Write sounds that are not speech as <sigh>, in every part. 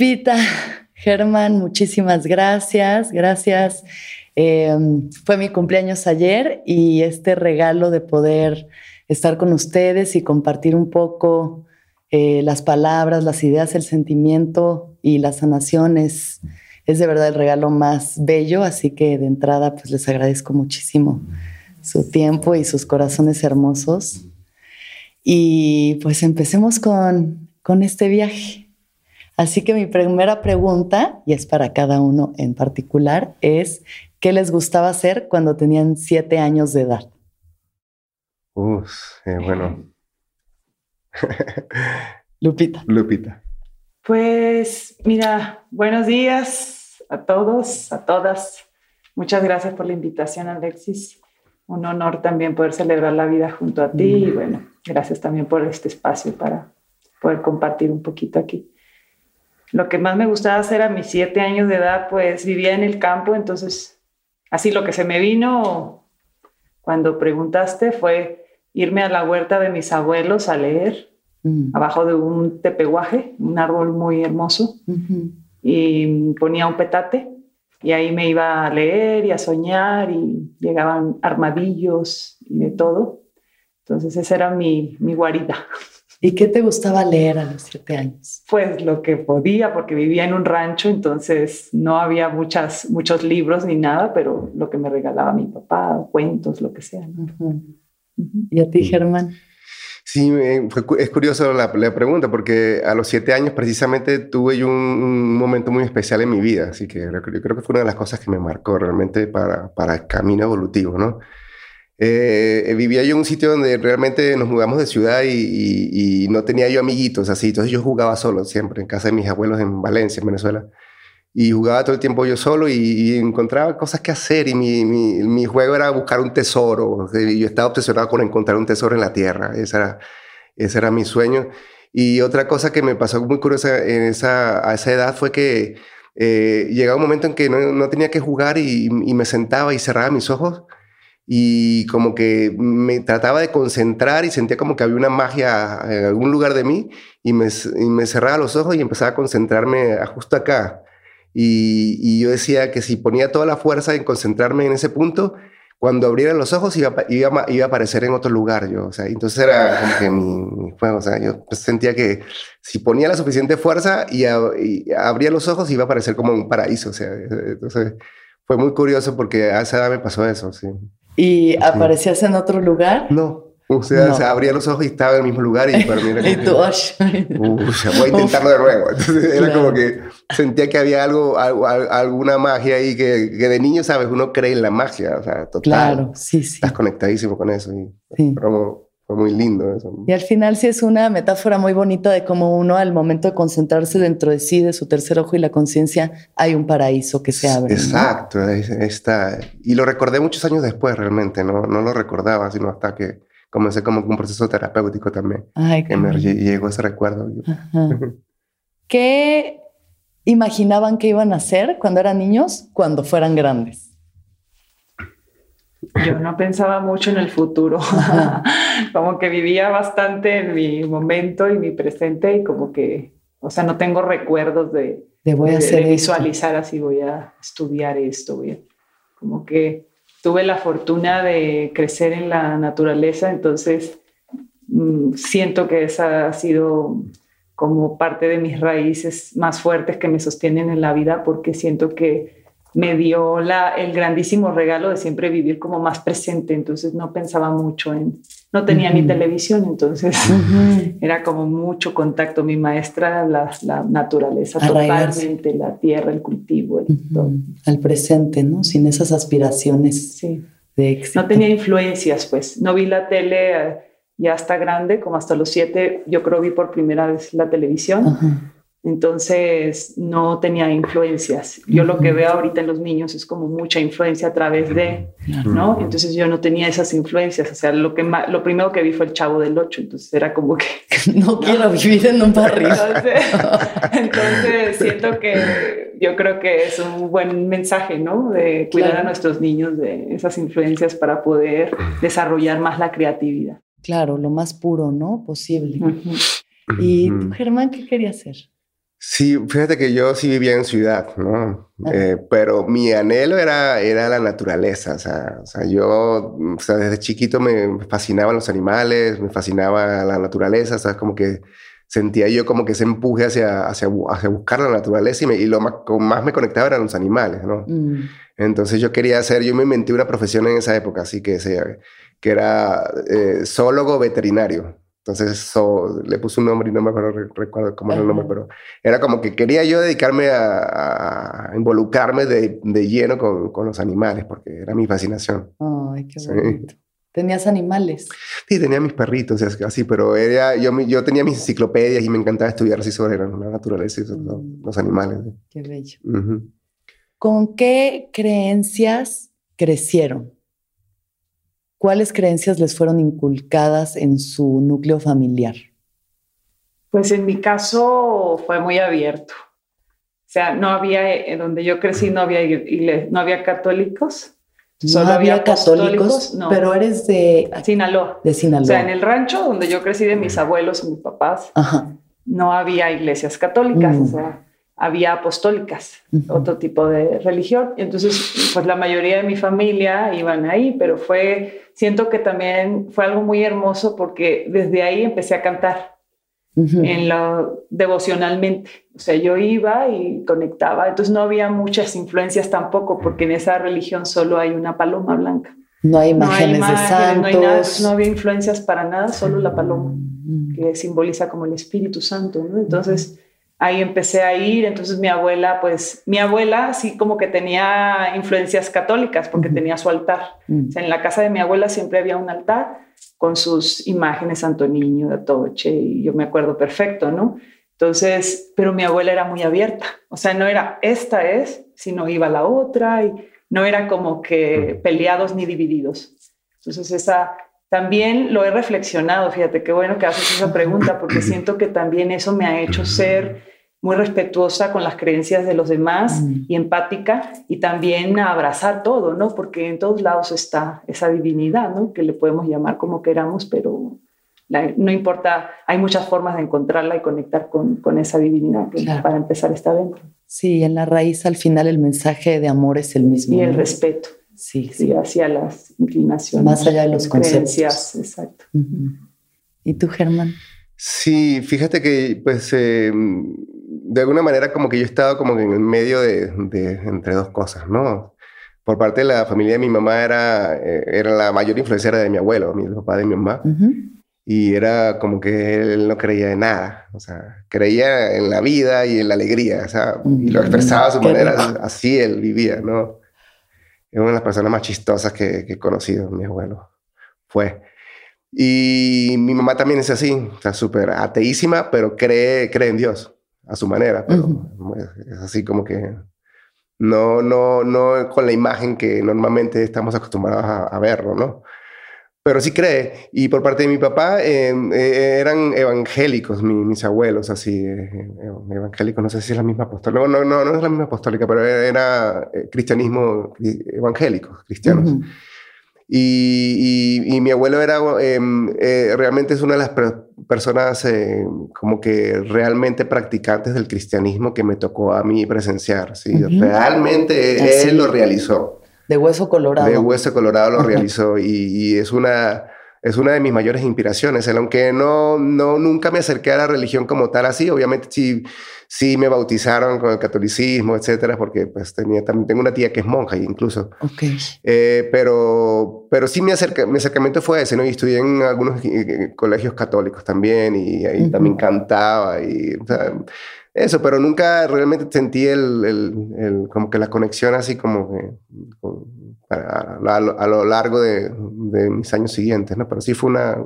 Lupita, Germán, muchísimas gracias. Gracias. Eh, fue mi cumpleaños ayer y este regalo de poder estar con ustedes y compartir un poco eh, las palabras, las ideas, el sentimiento y la sanación es, es de verdad el regalo más bello. Así que de entrada, pues les agradezco muchísimo su tiempo y sus corazones hermosos. Y pues empecemos con, con este viaje. Así que mi primera pregunta, y es para cada uno en particular, es ¿qué les gustaba hacer cuando tenían siete años de edad? Uf, eh, bueno. <laughs> Lupita. Lupita. Pues mira, buenos días a todos, a todas. Muchas gracias por la invitación, Alexis. Un honor también poder celebrar la vida junto a ti y mm. bueno, gracias también por este espacio para poder compartir un poquito aquí lo que más me gustaba hacer a mis siete años de edad, pues vivía en el campo, entonces así lo que se me vino cuando preguntaste fue irme a la huerta de mis abuelos a leer, mm. abajo de un tepeguaje, un árbol muy hermoso, y ponía un petate y ahí me iba a leer y a soñar y llegaban armadillos y de todo. Entonces esa era mi, mi guarida. ¿Y qué te gustaba leer a los siete años? Pues lo que podía, porque vivía en un rancho, entonces no había muchas, muchos libros ni nada, pero lo que me regalaba mi papá, cuentos, lo que sea. ¿Y a ti, Germán? Sí, es curioso la, pregunta, porque a los siete años precisamente tuve un, un, momento muy especial en mi vida, así que yo creo que fue una de las cosas que me marcó realmente para, para el camino evolutivo, ¿no? Eh, vivía yo en un sitio donde realmente nos mudamos de ciudad y, no tenía yo amiguitos así. Entonces yo jugaba solo siempre en casa de mis abuelos en Valencia, en Venezuela. Y jugaba todo el tiempo yo solo y, encontraba cosas que hacer. Y mi, mi, juego era buscar un tesoro. Yo estaba obsesionado con encontrar un tesoro en la tierra. Ese era, ese era mi sueño. Y otra cosa que me pasó muy curiosa en esa, a esa edad fue que eh, llegaba un momento en que no, no tenía que jugar y, y me sentaba y cerraba mis ojos y como que me trataba de concentrar y sentía como que había una magia en algún lugar de mí y me, me cerraba los ojos y empezaba a concentrarme justo acá. Y, yo decía que si ponía toda la fuerza en concentrarme en ese punto, cuando abriera los ojos iba, iba, iba a aparecer en otro lugar yo. O sea, entonces era como que mi, juego. O sea, yo pues sentía que si ponía la suficiente fuerza y, y abría los ojos iba a aparecer como un paraíso. O sea, entonces fue muy curioso porque a esa edad me pasó eso, sí. ¿Y aparecías en otro lugar? No. O sea, se abría los ojos y estaba en el mismo lugar y para mí era <laughs> y tú, voy a intentarlo de nuevo. Entonces era como que sentía que había algo, alguna magia ahí que, que, de niño, ¿sabes? Uno cree en la magia, o sea, total. Claro, sí, sí. Estás conectadísimo con eso. Y, sí. Pero fue muy lindo eso. Y al final sí es una metáfora muy bonita de cómo uno al momento de concentrarse dentro de sí, de su tercer ojo y la conciencia, hay un paraíso que se abre. Exacto, está. Y lo recordé muchos años después realmente, no, no lo recordaba, sino hasta que comencé como un proceso terapéutico también. Ay, que me llegó ese recuerdo. <laughs> ¿Qué imaginaban que iban a hacer cuando eran niños, cuando fueran grandes? Yo no pensaba mucho en el futuro, <laughs> como que vivía bastante en mi momento y mi presente y como que, o sea, no tengo recuerdos de, de, voy a hacer visualizar así, voy a estudiar esto, voy como que tuve la fortuna de crecer en la naturaleza, entonces mm, siento que esa ha sido como parte de mis raíces más fuertes que me sostienen en la vida porque siento que me dio la, el grandísimo regalo de siempre vivir como más presente, entonces no pensaba mucho en, no tenía ni televisión, entonces <laughs> era como mucho contacto. Mi maestra, la, la naturaleza, totalmente, la tierra, el cultivo, Al presente, ¿no? Sin esas aspiraciones sí. de éxito. No tenía influencias, pues. No vi la tele eh, ya hasta grande, como hasta los siete, yo creo vi por primera vez la televisión. Entonces no tenía influencias. Yo lo que veo ahorita en los niños es como mucha influencia a través de, ¿no? Entonces yo no tenía esas influencias. O sea, lo, que lo primero que vi fue el Chavo del Ocho. Entonces era como que... <laughs> <laughs> No, quiero vivir en un barrio. <laughs> Entonces, siento que yo creo que es un buen mensaje, ¿no? De cuidar a nuestros niños de esas influencias para poder desarrollar más la creatividad. Claro, lo más puro, ¿no? Posible. ¿Y tú, Germán, qué querías hacer? Sí, fíjate que yo sí vivía en ciudad, ¿no? Eh, pero mi anhelo era, era la naturaleza, o sea, o sea yo o sea, desde chiquito me fascinaban los animales, me fascinaba la naturaleza, o sea, como que sentía yo como que ese empuje hacia, hacia, hacia buscar la naturaleza y, me, y lo más, más me conectaba eran los animales, ¿no? Mm. Entonces yo quería hacer, yo me inventé una profesión en esa época, así que, que era eh, zoólogo veterinario. Entonces le puse un nombre y no me acuerdo, recuerdo cómo era el nombre, pero era como que quería yo dedicarme a, involucrarme de, de lleno con, con, los animales, porque era mi fascinación. Ay, qué bonito. ¿Tenías animales? Sí, tenía mis perritos, así, pero era, yo, yo tenía mis enciclopedias y me encantaba estudiar así sobre la naturaleza y sobre mm. los, animales. Qué bello. ¿Con qué creencias crecieron? ¿Cuáles creencias les fueron inculcadas en su núcleo familiar? Pues en mi caso fue muy abierto. O sea, no había, en donde yo crecí no había, no había católicos. No había, católicos, pero eres de Sinaloa. De Sinaloa. O sea, en el rancho donde yo crecí de mis abuelos y mis papás, no había iglesias católicas. O sea, había apostólicas, otro tipo de religión. Entonces, pues la mayoría de mi familia iban ahí, pero fue, siento que también fue algo muy hermoso porque desde ahí empecé a cantar en lo devocionalmente. O sea, yo iba y conectaba, entonces no había muchas influencias tampoco, porque en esa religión solo hay una paloma blanca. No hay imágenes, de santos. No, hay no había influencias para nada, solo la paloma, que simboliza como el Espíritu Santo. ¿no? Entonces, ahí empecé a ir, entonces mi abuela, pues mi abuela sí como que tenía influencias católicas porque tenía su altar. en la casa de mi abuela siempre había un altar con sus imágenes, Santo Niño, de Atoche, y yo me acuerdo perfecto, ¿no? Entonces, pero mi abuela era muy abierta, o sea, no era esta es, sino iba la otra y no era como que peleados ni divididos. Entonces, esa también lo he reflexionado, fíjate qué bueno que haces esa pregunta, porque siento que también eso me ha hecho ser muy respetuosa con las creencias de los demás mm. y empática y también abrazar todo, ¿no? Porque en todos lados está esa divinidad, ¿no? Que le podemos llamar como queramos, pero no importa, hay muchas formas de encontrarla y conectar con, con esa divinidad que para empezar está dentro. Sí, en la raíz al final el mensaje de amor es el mismo. Y el respeto. Sí, sí, hacia las inclinaciones. Más allá de los conceptos. Exacto. ¿Y tú, Germán? Sí, fíjate que pues eh, de alguna manera como que yo he estado como en el medio de, entre dos cosas, ¿no? Por parte de la familia de mi mamá era, eh, era la mayor influencia de mi abuelo, mi papá de mi mamá. Y era como que él no creía en nada, o sea, creía en la vida y en la alegría, o sea, y lo expresaba a su manera, así él vivía, ¿no? Es una de las personas más chistosas que, que he conocido, mi abuelo. Fue. Y mi mamá también es así, está súper ateísima, pero cree, cree en Dios a su manera. Pero Es así como que no, no, no con la imagen que normalmente estamos acostumbrados a, verlo, ¿no? Pero sí cree. Y por parte de mi papá eh, eran evangélicos, mis abuelos, así, eh, evangélicos, no sé si es la misma apostólica, no, no, no es la misma apostólica, pero era, eh, cristianismo evangélico, cristianos. Y, y, mi abuelo era, em, eh, realmente es una de las personas eh, como que realmente practicantes del cristianismo que me tocó a mí presenciar. ¿sí? Realmente él lo realizó. De hueso colorado. De hueso colorado lo realizó y, y, es una... Es una de mis mayores inspiraciones. Aunque no, no, nunca me acerqué a la religión como tal así, obviamente sí sí me bautizaron con el catolicismo, etcétera, porque pues tenía, también tengo una tía que es monja incluso. Ok. Eh, pero, pero sí mi, acerca, mi acercamiento fue ese, ¿no? Y estudié en algunos eh, eh, colegios católicos también y ahí también cantaba y... eso, pero nunca realmente sentí el, el, como que la conexión así como que, a, a, lo largo de, de, mis años siguientes, ¿no? Pero sí fue una,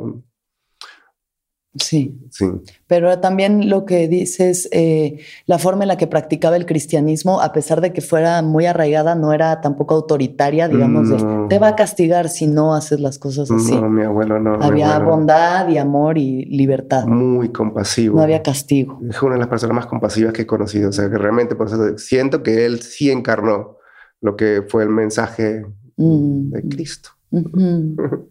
Sí. sí. Pero también lo que dices, eh, la forma en la que practicaba el cristianismo, a pesar de que fuera muy arraigada, no era tampoco autoritaria, digamos, te va a castigar si no haces las cosas así. No, mi abuelo no. Había bondad y amor y libertad. Muy compasivo. No había castigo. Es una de las personas más compasivas que he conocido. O sea, que realmente por eso siento que él sí encarnó lo que fue el mensaje mm. de Cristo. <laughs>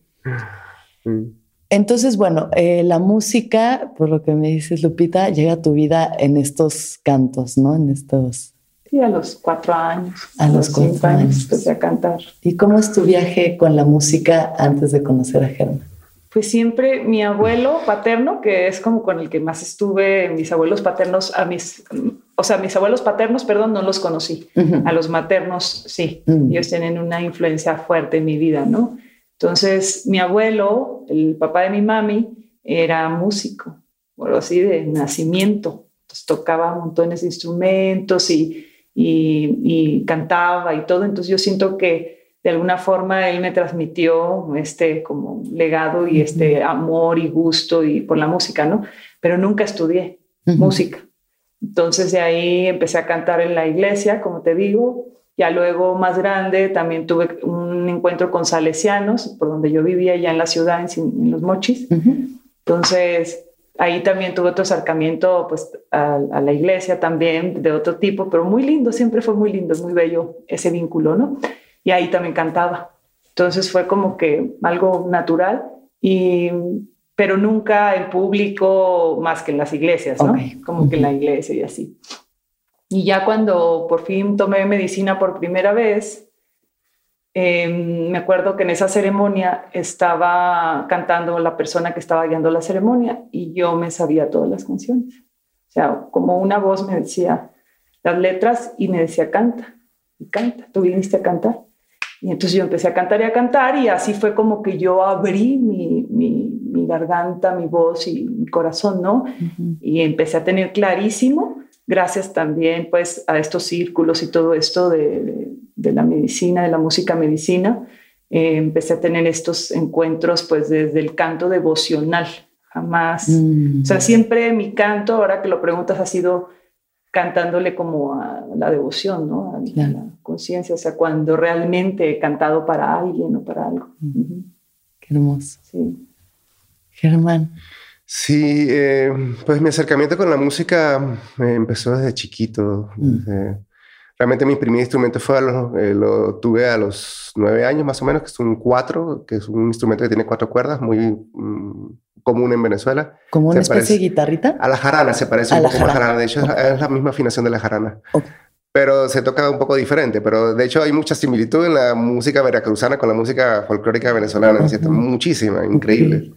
Entonces, bueno, eh, la música, por lo que me dices, Lupita, llega a tu vida en estos cantos, ¿no? En estos... Sí, a los cuatro años. A, los, cuatro años. Empecé a cantar. ¿Y cómo es tu viaje con la música antes de conocer a Germán? Pues siempre mi abuelo paterno, que es como con el que más estuve, mis abuelos paternos, a mis, o sea, mis abuelos paternos, perdón, no los conocí. A los maternos, sí. Mm. Ellos tienen una influencia fuerte en mi vida, ¿no? Entonces, mi abuelo, el papá de mi mami, era músico, por así de nacimiento. Entonces, tocaba montones de instrumentos y, y, cantaba y todo. Entonces, yo siento que de alguna forma él me transmitió este como legado y este amor y gusto y por la música, ¿no? Pero nunca estudié música. Entonces de ahí empecé a cantar en la iglesia, como te digo, ya luego más grande también tuve un encuentro con salesianos, por donde yo vivía ya en la ciudad, en, Los Mochis. Entonces, ahí también tuve otro acercamiento pues, a, la iglesia también, de otro tipo, pero muy lindo, siempre fue muy lindo, muy bello ese vínculo, ¿no? Y ahí también cantaba. Entonces fue como que algo natural, y, pero nunca en público más que en las iglesias, ¿no? Como que en la iglesia y así. Y ya cuando por fin tomé medicina por primera vez, em, me acuerdo que en esa ceremonia estaba cantando la persona que estaba guiando la ceremonia y yo me sabía todas las canciones. O sea, como una voz me decía las letras y me decía canta, y canta, tú viniste a cantar. Y entonces yo empecé a cantar y a cantar y así fue como que yo abrí mi, mi, mi garganta, mi voz y mi corazón, ¿no? Y empecé a tener clarísimo gracias también pues a estos círculos y todo esto de, la medicina, de la música medicina, eh, empecé a tener estos encuentros pues desde el canto devocional, jamás, o sea, siempre mi canto, ahora que lo preguntas, ha sido cantándole como a la devoción, ¿no? A, la conciencia, o sea, cuando realmente he cantado para alguien o para algo. Mm. Qué hermoso. Sí. Germán. Sí, eh, pues mi acercamiento con la música eh, empezó desde chiquito. Mm. realmente mi primer instrumento fue eh, lo tuve a los nueve años más o menos, que es un cuatro, que es un instrumento que tiene cuatro cuerdas, muy mm, común en Venezuela. ¿Como una especie de guitarrita? A la jarana, se parece un poco a la jarana. De hecho, es la misma afinación de la jarana. Pero se toca un poco diferente. Pero de hecho hay mucha similitud en la música veracruzana con la música folclórica venezolana, Muchísima, increíble.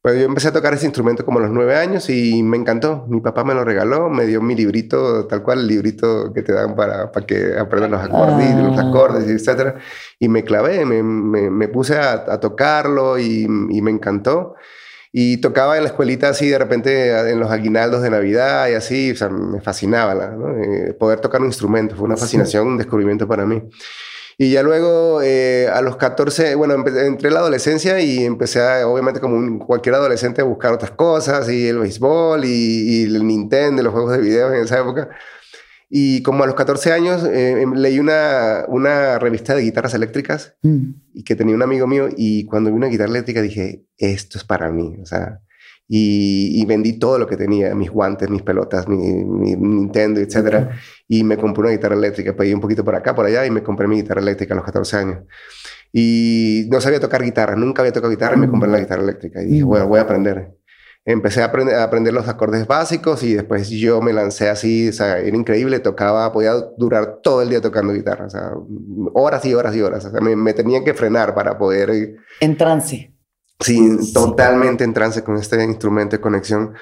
Pues yo empecé a tocar ese instrumento como a los nueve años y me encantó. Mi papá me lo regaló, me dio mi librito, tal cual, el librito que te dan para, para que aprendan los acordes, los ah. acordes, etc. Y me clavé, me, me, puse a, a tocarlo y, y, me encantó. Y tocaba en la escuelita así, de repente en los aguinaldos de Navidad y así, o sea, me fascinaba ¿no? Eh, poder tocar un instrumento. Fue una fascinación, un descubrimiento para mí. Y ya luego, eh, a los 14, bueno, entré en la adolescencia y empecé, a, obviamente, como cualquier adolescente, a buscar otras cosas, y el béisbol, y, el Nintendo, los juegos de video en esa época. Y como a los 14 años, eh, em, leí una, una revista de guitarras eléctricas, mm. y que tenía un amigo mío, y cuando vi una guitarra eléctrica dije, esto es para mí, o sea, y, vendí todo lo que tenía, mis guantes, mis pelotas, mi, Nintendo, etc. Y me compré una guitarra eléctrica, pedí un poquito por acá, por allá y me compré mi guitarra eléctrica a los 14 años. Y no sabía tocar guitarra, nunca había tocado guitarra y me compré la guitarra eléctrica. Y dije, bueno, voy a aprender. Empecé a aprender, a aprender los acordes básicos y después yo me lancé así, o sea, era increíble, tocaba, podía durar todo el día tocando guitarra, o sea, horas y horas y horas. O sea, me, me tenían que frenar para poder... En trance. Sí, totalmente en trance con este instrumento de conexión.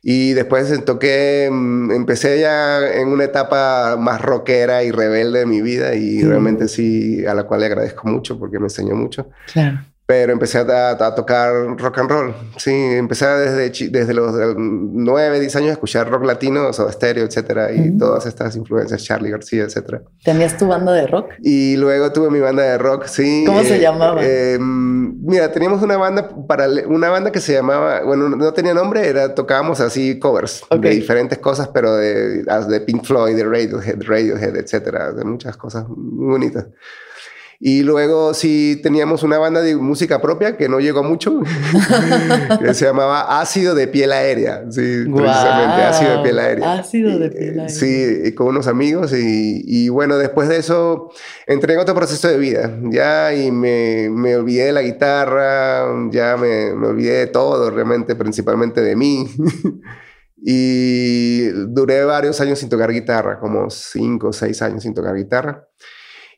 Y después toqué, mm, empecé ya en una etapa más rockera y rebelde de mi vida y realmente sí, a la cual le agradezco mucho porque me enseñó mucho. Claro pero empecé a, tocar rock and roll. Sí, empecé desde, desde los 9, 10 años a escuchar rock latino, Soda Stereo, etcétera, y todas estas influencias, Charlie García, etcétera. ¿Tenías tu banda de rock? Y luego tuve mi banda de rock, sí. ¿Cómo se eh, llamaba? Em, mira, teníamos una banda para una banda que se llamaba, bueno, no tenía nombre, era tocábamos así covers de diferentes cosas, pero de, de Pink Floyd, de Radiohead, Radiohead, etcétera, de muchas cosas muy bonitas. Y luego sí teníamos una banda de música propia que no llegó mucho, <laughs> que se llamaba Ácido de Piel Aérea. Sí, precisamente, Ácido de Piel Aérea. Ácido de Piel Aérea. Sí, con unos amigos. Y, y, bueno, después de eso entré en otro proceso de vida. Ya, y me, me olvidé de la guitarra, ya me, me olvidé de todo, realmente, principalmente de mí. <laughs> y duré varios años sin tocar guitarra, como cinco o seis años sin tocar guitarra.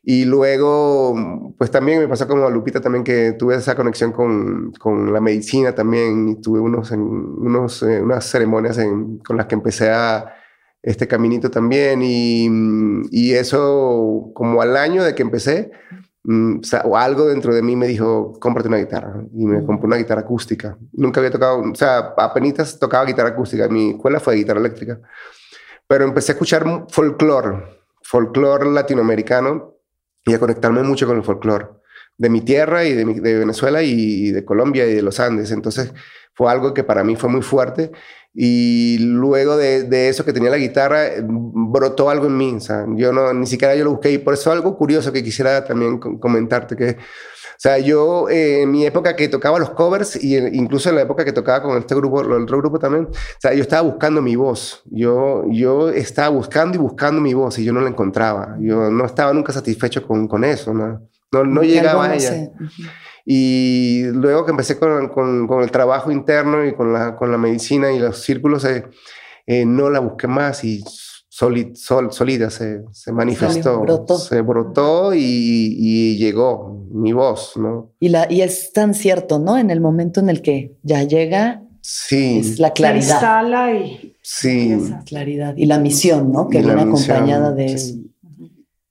Y luego, pues también me pasó como a Lupita también que tuve esa conexión con, con la medicina también y tuve unos, unos, eh, unas ceremonias con las que empecé a este caminito también y, y, eso como al año de que empecé, mm, o, algo dentro de mí me dijo, cómprate una guitarra y me compré una guitarra acústica. Nunca había tocado, o sea, apenas tocaba guitarra acústica, mi escuela fue de guitarra eléctrica, pero empecé a escuchar folclore, folclore latinoamericano y a conectarme mucho con el folclore de mi tierra y de, Venezuela y de Colombia y de los Andes. Entonces fue algo que para mí fue muy fuerte. Y luego de, de eso que tenía la guitarra, brotó algo en mí. O sea, yo no, ni siquiera yo lo busqué. Y por eso algo curioso que quisiera también comentarte, que sea, yo eh, en mi época que tocaba los covers y incluso en la época que tocaba con este grupo, el otro grupo también, o sea, yo estaba buscando mi voz. Yo, yo estaba buscando y buscando mi voz y yo no la encontraba. Yo no estaba nunca satisfecho con, con eso, ¿no? No, no llegaba a ella. Y luego que empecé con, con, con, el trabajo interno y con la, con la medicina y los círculos, eh, eh, no la busqué más y solid, sol, solida se, se manifestó, brotó. se brotó y, y, llegó mi voz, ¿no? Y, la, y es tan cierto, ¿no? En el momento en el que ya llega, sí. es la claridad. Se instala y... Sí. Esa claridad. Y la misión, ¿no? Que viene acompañada de eso.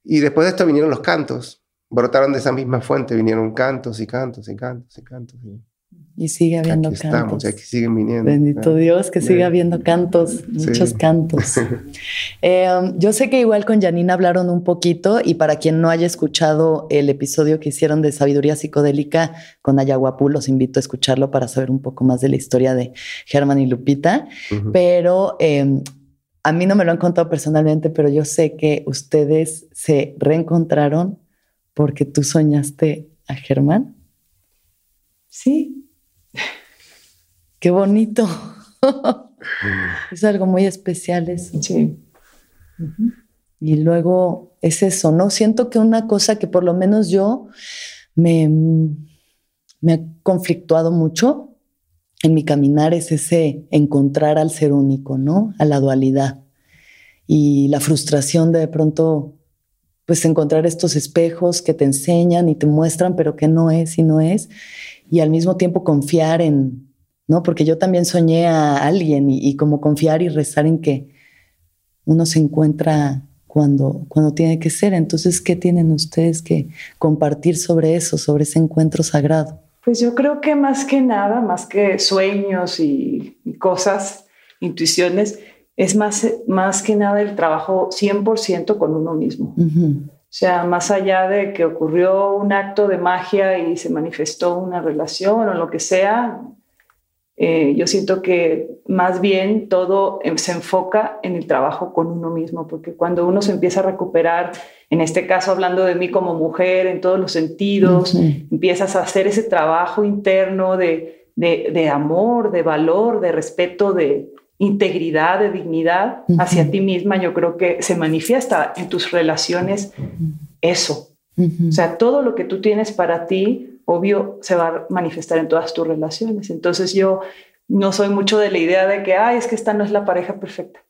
Y después de esto vinieron los cantos. Brotaron de esa misma fuente, vinieron cantos y cantos y cantos y cantos. Y... Y sigue habiendo aquí cantos. Estamos, aquí siguen viniendo. Bendito Dios, que siga habiendo cantos, muchos cantos. <laughs> Eh, um, yo sé que igual con Janina hablaron un poquito y para quien no haya escuchado el episodio que hicieron de Sabiduría Psicodélica con Ayahuapú, los invito a escucharlo para saber un poco más de la historia de Germán y Lupita. Pero em, a mí no me lo han contado personalmente, pero yo sé que ustedes se reencontraron porque tú soñaste a Germán. Sí, Qué bonito. <laughs> es algo muy especial eso. Sí. Y luego es eso, ¿no? Siento que una cosa que por lo menos yo me, me ha conflictuado mucho en mi caminar es ese encontrar al ser único, ¿no? A la dualidad. Y la frustración de de pronto, pues encontrar estos espejos que te enseñan y te muestran, pero que no es y no es. Y al mismo tiempo confiar en, ¿no? Porque yo también soñé a alguien y, como confiar y rezar en que uno se encuentra cuando, cuando tiene que ser. Entonces, ¿qué tienen ustedes que compartir sobre eso, sobre ese encuentro sagrado? Pues yo creo que más que nada, más que sueños y, cosas, intuiciones, es más, más que nada el trabajo 100% con uno mismo. O O sea, más allá de que ocurrió un acto de magia y se manifestó una relación o lo que sea, eh, yo siento que más bien todo em, se enfoca en el trabajo con uno mismo, porque cuando uno se empieza a recuperar, en este caso hablando de mí como mujer, en todos los sentidos, empiezas a hacer ese trabajo interno de, de, amor, de valor, de respeto, de integridad, de dignidad hacia ti misma, yo creo que se manifiesta en tus relaciones eso. O sea, todo lo que tú tienes para ti obvio se va a manifestar en todas tus relaciones. Entonces yo no soy mucho de la idea de que, ay, es que esta no es la pareja perfecta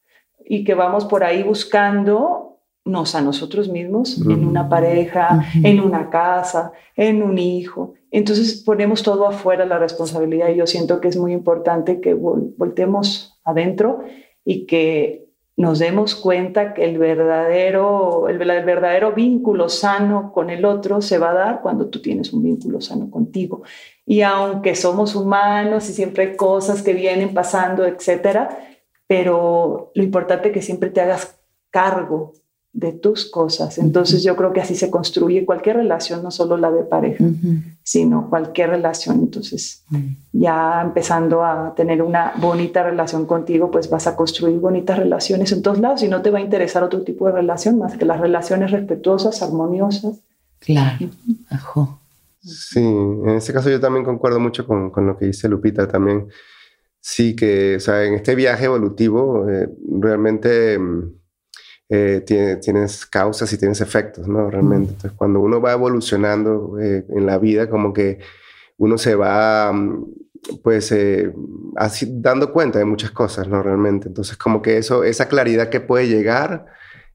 y que vamos por ahí buscándonos a nosotros mismos en una pareja, en una casa, en un hijo. Entonces ponemos todo afuera la responsabilidad y yo siento que es muy importante que voltemos adentro y que nos demos cuenta que el verdadero, el, verdadero vínculo sano con el otro se va a dar cuando tú tienes un vínculo sano contigo. Y aunque somos humanos y siempre hay cosas que vienen pasando, etcétera, pero lo importante es que siempre te hagas cargo de tus cosas. Entonces yo creo que así se construye cualquier relación, no solo la de pareja, sino cualquier relación. Entonces ya empezando a tener una bonita relación contigo, pues vas a construir bonitas relaciones en todos lados y no te va a interesar otro tipo de relación más que las relaciones respetuosas, armoniosas. Claro, ajo. Sí, en ese caso yo también concuerdo mucho con, con lo que dice Lupita también. Sí, que o sea, en este viaje evolutivo eh, realmente eh, tienes causas y tienes efectos, ¿no? Realmente. Entonces, cuando uno va evolucionando eh, en la vida, como que uno se va, mm, pues, eh, así, dando cuenta de muchas cosas, ¿no? Realmente. Entonces, como que eso, esa claridad que puede llegar,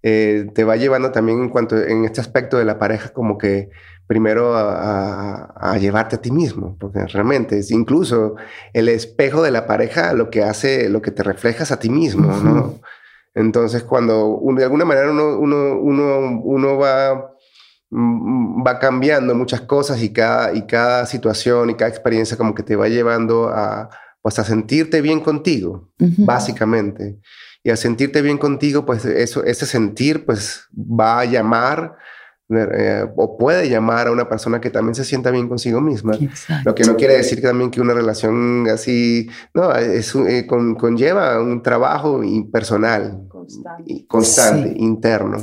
te va llevando también en cuanto, en este aspecto de la pareja, como que primero a, llevarte a ti mismo, porque realmente es incluso el espejo de la pareja lo que hace, lo que te reflejas a ti mismo, ¿no? Entonces, cuando de alguna manera uno, uno, uno, uno va, mm, va cambiando muchas cosas y cada, y cada situación y cada experiencia como que te va llevando a, pues, a sentirte bien contigo, básicamente. Y a sentirte bien contigo, pues eso, ese sentir pues va a llamar eh, o puede llamar a una persona que también se sienta bien consigo misma. Lo que no quiere decir que también que una relación así, no, es, eh, conlleva un trabajo personal, constante, constante interno.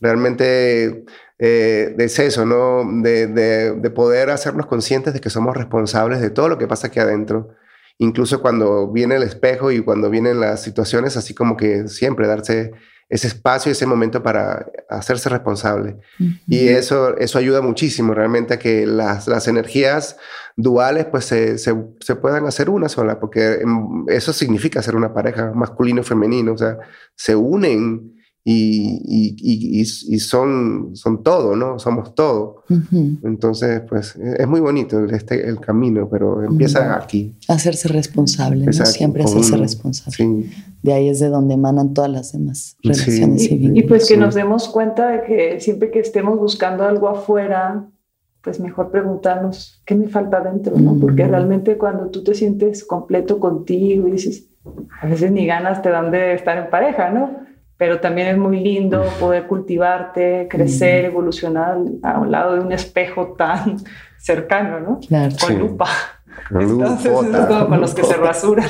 Realmente eh, es eso, ¿no? De, de, poder hacernos conscientes de que somos responsables de todo lo que pasa aquí adentro. Incluso cuando viene el espejo y cuando vienen las situaciones, así como que siempre darse ese espacio, ese momento para hacerse responsable. Y eso, eso ayuda muchísimo realmente a que las, las energías duales pues se, se, se, puedan hacer una sola, porque eso significa ser una pareja masculino y femenino, o sea, se unen y, y, y, son, son todo, ¿no? Somos todo. Entonces, pues es muy bonito este, el camino, pero empieza aquí. Hacerse responsable, ¿no? Siempre hacerse responsable. De ahí es de donde emanan todas las demás relaciones sí. y, y, pues que nos demos cuenta de que siempre que estemos buscando algo afuera, pues mejor preguntarnos qué me falta dentro, ¿no? Porque realmente cuando tú te sientes completo contigo y dices, a veces ni ganas te dan de estar en pareja, ¿no? pero también es muy lindo poder cultivarte, crecer, evolucionar a un lado de un espejo tan <laughs> cercano, ¿no? Con lupa. Entonces, es como con los que se rasuran.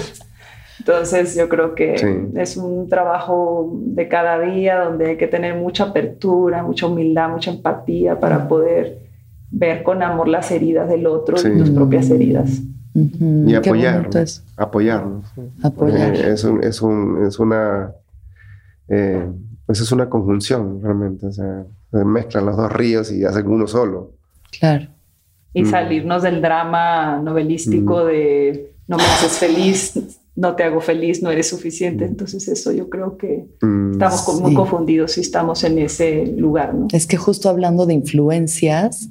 Entonces, yo creo que es un trabajo de cada día donde hay que tener mucha apertura, mucha humildad, mucha empatía para poder ver con amor las heridas del otro y tus propias heridas. Y apoyarnos, apoyarnos. Apoyar. Es, un, es, un, es una eh, pues es una conjunción realmente, o sea, se mezclan los dos ríos y hacen uno solo. Claro. Y mm. salirnos del drama novelístico mm. de no me haces feliz, no te hago feliz, no eres suficiente. Mm. Entonces eso yo creo que mm, estamos muy confundidos si estamos en ese lugar. ¿no? Es que justo hablando de influencias,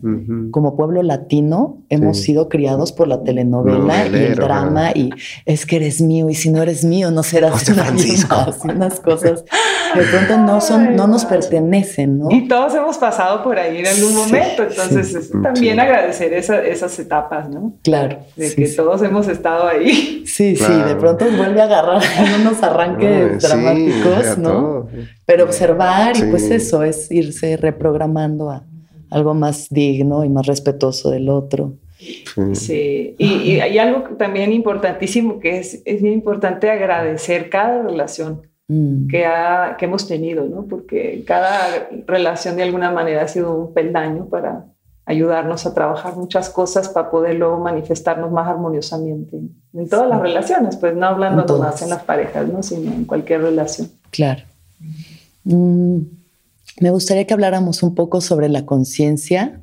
como pueblo latino, hemos sido criados por la telenovela y el drama y es que eres mío y si no eres mío no serás José <laughs> Francisco. unas cosas <laughs> de pronto no son, no nos pertenecen, ¿no? Y todos hemos pasado por ahí en algún momento, entonces es también agradecer esas etapas, ¿no? Claro. De que todos hemos estado ahí. Sí, sí, de pronto vuelve a agarrar <laughs> unos arranques dramáticos, ¿no? Pero observar y pues eso es irse reprogramando a algo más digno y más respetuoso del otro. Sí, Y, hay algo también importantísimo que es, es importante agradecer cada relación mm. que, ha, que hemos tenido, ¿no? Porque cada relación de alguna manera ha sido un peldaño para ayudarnos a trabajar muchas cosas para poder luego manifestarnos más armoniosamente en todas las relaciones, pues no hablando más en las parejas, ¿no? sino en cualquier relación. Claro. Mm, me gustaría que habláramos un poco sobre la conciencia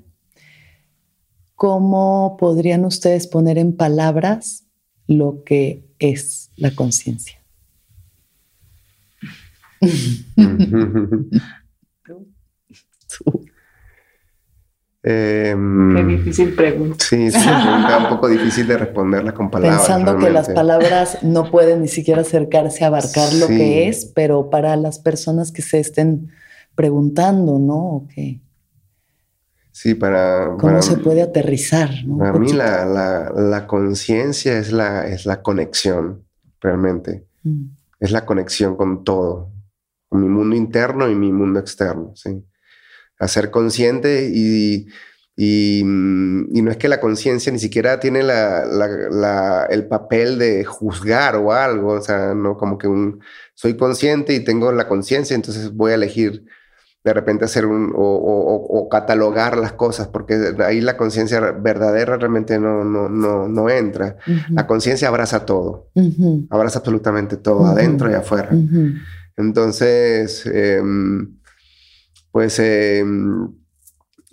¿Cómo podrían ustedes poner en palabras lo que es la conciencia? Em, Qué difícil pregunta. Sí, es un poco difícil de responderla con palabras. Pensando que las palabras no pueden ni siquiera acercarse a abarcar lo que es, pero para las personas que se estén preguntando, ¿no? Sí, para... ¿Cómo se puede aterrizar? Para mí la, la, conciencia es la, es la conexión, realmente. Mm. Es la conexión con todo, mi mundo interno y mi mundo externo, ¿sí? Hacer consciente y, y, no es que la conciencia ni siquiera tiene la, la, el papel de juzgar o algo, o sea, no como que un, soy consciente y tengo la conciencia, entonces voy a elegir de repente hacer un, o, catalogar las cosas, porque ahí la conciencia verdadera realmente no, no, no, no entra. La conciencia abraza todo, abraza absolutamente todo, adentro y afuera. Entonces, em, pues em,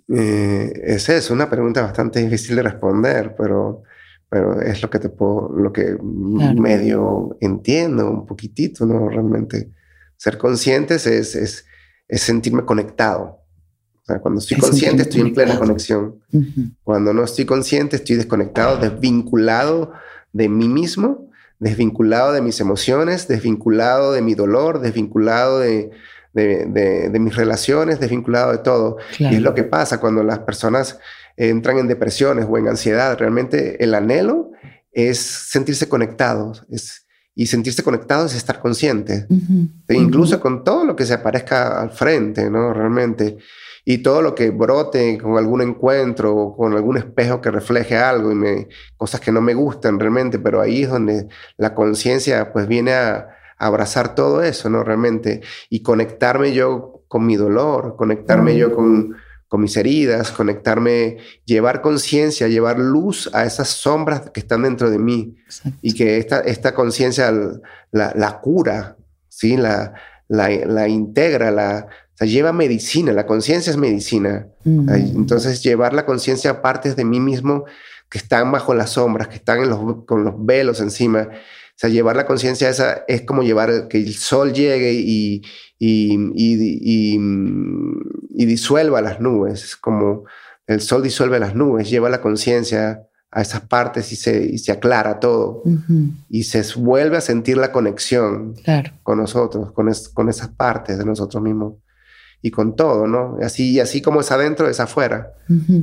eh, es eso, una pregunta bastante difícil de responder, pero, pero es lo que te puedo, lo que medio entiendo un poquitito, ¿no? Realmente ser conscientes es, es es sentirme conectado. O sea, cuando estoy consciente, estoy en plena conexión. Cuando no estoy consciente, estoy desconectado, desvinculado de mí mismo, desvinculado de mis emociones, desvinculado de mi dolor, desvinculado de, de, mis relaciones, desvinculado de todo. Y es lo que pasa cuando las personas entran en depresiones o en ansiedad. Realmente el anhelo es sentirse conectados, es y sentirse conectado es estar consciente, e incluso con todo lo que se aparezca al frente, ¿no? Realmente. Y todo lo que brote con algún encuentro o con algún espejo que refleje algo y me, cosas que no me gustan realmente, pero ahí es donde la conciencia pues viene a, abrazar todo eso, ¿no? Realmente. Y conectarme yo con mi dolor, conectarme yo con con mis heridas, conectarme, llevar conciencia, llevar luz a esas sombras que están dentro de mí y que esta, esta conciencia la, cura, ¿sí? la, la, integra, la, lleva medicina, la conciencia es medicina. Entonces llevar la conciencia a partes de mí mismo que están bajo las sombras, que están con los velos encima. O sea, llevar la conciencia esa es como llevar que el sol llegue y, y, y, y, disuelva las nubes, como el sol disuelve las nubes, lleva la conciencia a esas partes y se, y se aclara todo y se vuelve a sentir la conexión con nosotros, con, con esas partes de nosotros mismos y con todo, ¿no? Así, así como es adentro, es afuera.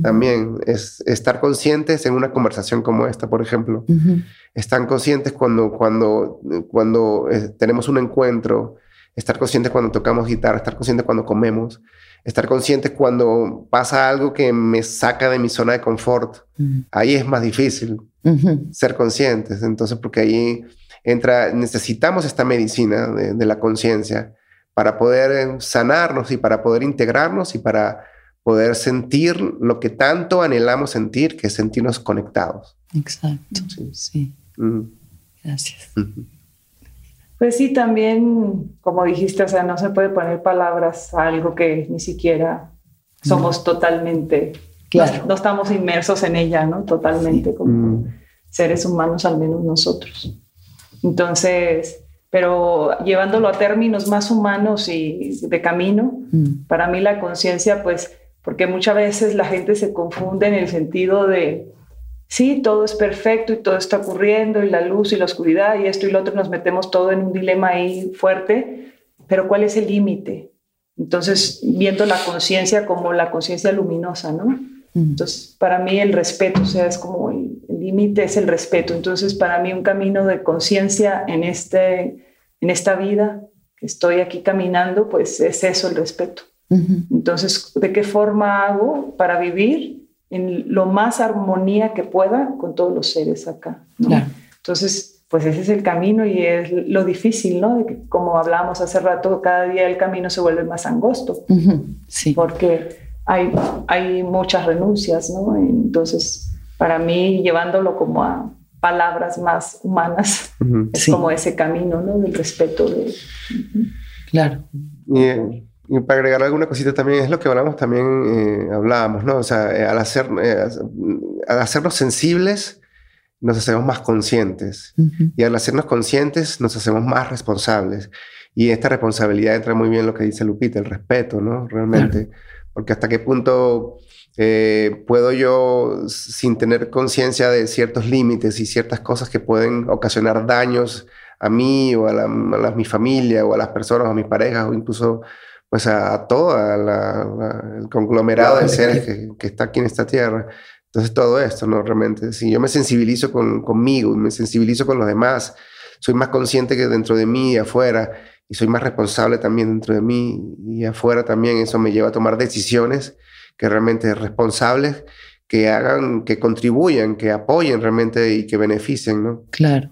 También es estar conscientes en una conversación como esta, por ejemplo. Están conscientes cuando, cuando, cuando eh, tenemos un encuentro estar consciente cuando tocamos guitarra, estar consciente cuando comemos, estar consciente cuando pasa algo que me saca de mi zona de confort. Ahí es más difícil ser conscientes. Entonces, porque ahí entra, necesitamos esta medicina de, la conciencia para poder eh, sanarnos y para poder integrarnos y para poder sentir lo que tanto anhelamos sentir, que es sentirnos conectados. Exacto, sí. Gracias. Pues sí, también, como dijiste, o sea, no se puede poner palabras a algo que ni siquiera somos totalmente, claro. no, estamos inmersos en ella, ¿no? Totalmente como mm. seres humanos, al menos nosotros. Entonces, pero llevándolo a términos más humanos y de camino, mm. para mí la conciencia, pues, porque muchas veces la gente se confunde en el sentido de, sí, todo es perfecto y todo está ocurriendo y la luz y la oscuridad y esto y lo otro, nos metemos todo en un dilema ahí fuerte pero ¿cuál es el límite? Entonces, viendo la conciencia como la conciencia luminosa, ¿no? Entonces, para mí el respeto, o sea, es como el límite es el respeto. Entonces, para mí un camino de conciencia en, este, en esta vida que estoy aquí caminando, pues es eso, el respeto. Entonces, ¿de qué forma hago para vivir en lo más armonía que pueda con todos los seres acá? Entonces, pues ese es el camino y es lo difícil, ¿no? De que, como hablábamos hace rato, cada día el camino se vuelve más angosto. Sí. Porque hay, hay muchas renuncias, ¿no? Entonces, para mí, llevándolo como a palabras más humanas, es como ese camino, ¿no? Del respeto de... Claro. Y, para agregar alguna cosita también, es lo que hablamos también, eh, hablábamos, ¿no? O sea, eh, al, hacer, eh, al hacernos sensibles, nos hacemos más conscientes. Y al hacernos conscientes, nos hacemos más responsables. Y esta responsabilidad entra muy bien lo que dice Lupita, el respeto, ¿no? Realmente. Porque hasta qué punto eh, puedo yo, sin tener conciencia de ciertos límites y ciertas cosas que pueden ocasionar daños a mí o a, la, mi familia o a las personas o a mis parejas o incluso pues a, todo el conglomerado de seres que, que, está aquí en esta tierra. Entonces todo esto, ¿no? Realmente, si yo me sensibilizo con, conmigo, me sensibilizo con los demás, soy más consciente que dentro de mí y afuera, y soy más responsable también dentro de mí y afuera también, eso me lleva a tomar decisiones que realmente responsables, que hagan, que contribuyan, que apoyen realmente y que beneficien, ¿no? Claro.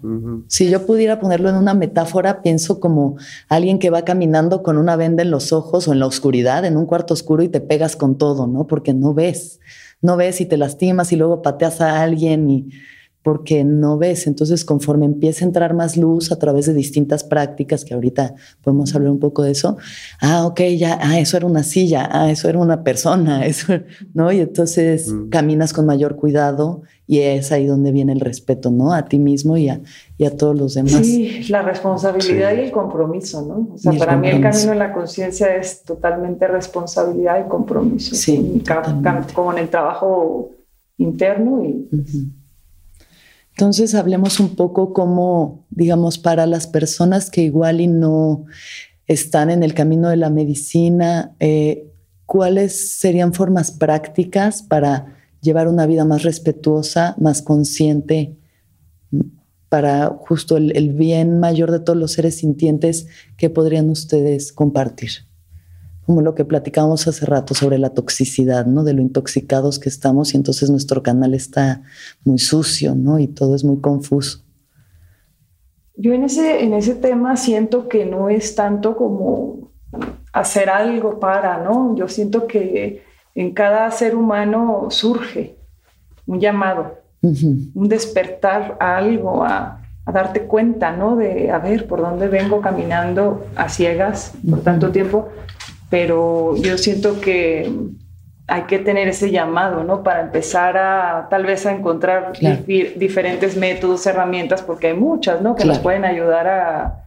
Si yo pudiera ponerlo en una metáfora, pienso como alguien que va caminando con una venda en los ojos o en la oscuridad, en un cuarto oscuro y te pegas con todo, ¿no? Porque no ves, no ves y te lastimas y luego pateas a alguien y porque no ves. Entonces, conforme empieza a entrar más luz a través de distintas prácticas, que ahorita podemos hablar un poco de eso, ah, ok, ya, ah, eso era una silla, ah, eso era una persona, <laughs> eso, ¿no? Y entonces mm. caminas con mayor cuidado y es ahí donde viene el respeto, ¿no? A ti mismo y a, y a todos los demás. Sí, la responsabilidad y el compromiso, ¿no? O sea, para mí el camino en la conciencia es totalmente responsabilidad y compromiso. Sí, como en el trabajo interno y... Entonces hablemos un poco cómo, digamos, para las personas que igual y no están en el camino de la medicina, eh, ¿cuáles serían formas prácticas para llevar una vida más respetuosa, más consciente, para justo el bien mayor de todos los seres sintientes que podrían ustedes compartir? Como lo que platicábamos hace rato sobre la toxicidad, ¿no? De lo intoxicados que estamos y entonces nuestro canal está muy sucio, ¿no? Y todo es muy confuso. Yo en ese, en ese tema siento que no es tanto como hacer algo para, ¿no? Yo siento que en cada ser humano surge un llamado, un despertar a algo, a, a, darte cuenta, ¿no? De, a ver, por dónde vengo caminando a ciegas por tanto tiempo pero yo siento que hay que tener ese llamado, ¿no? Para empezar a tal vez a encontrar diferentes métodos, herramientas, porque hay muchas, ¿no? Que nos pueden ayudar a,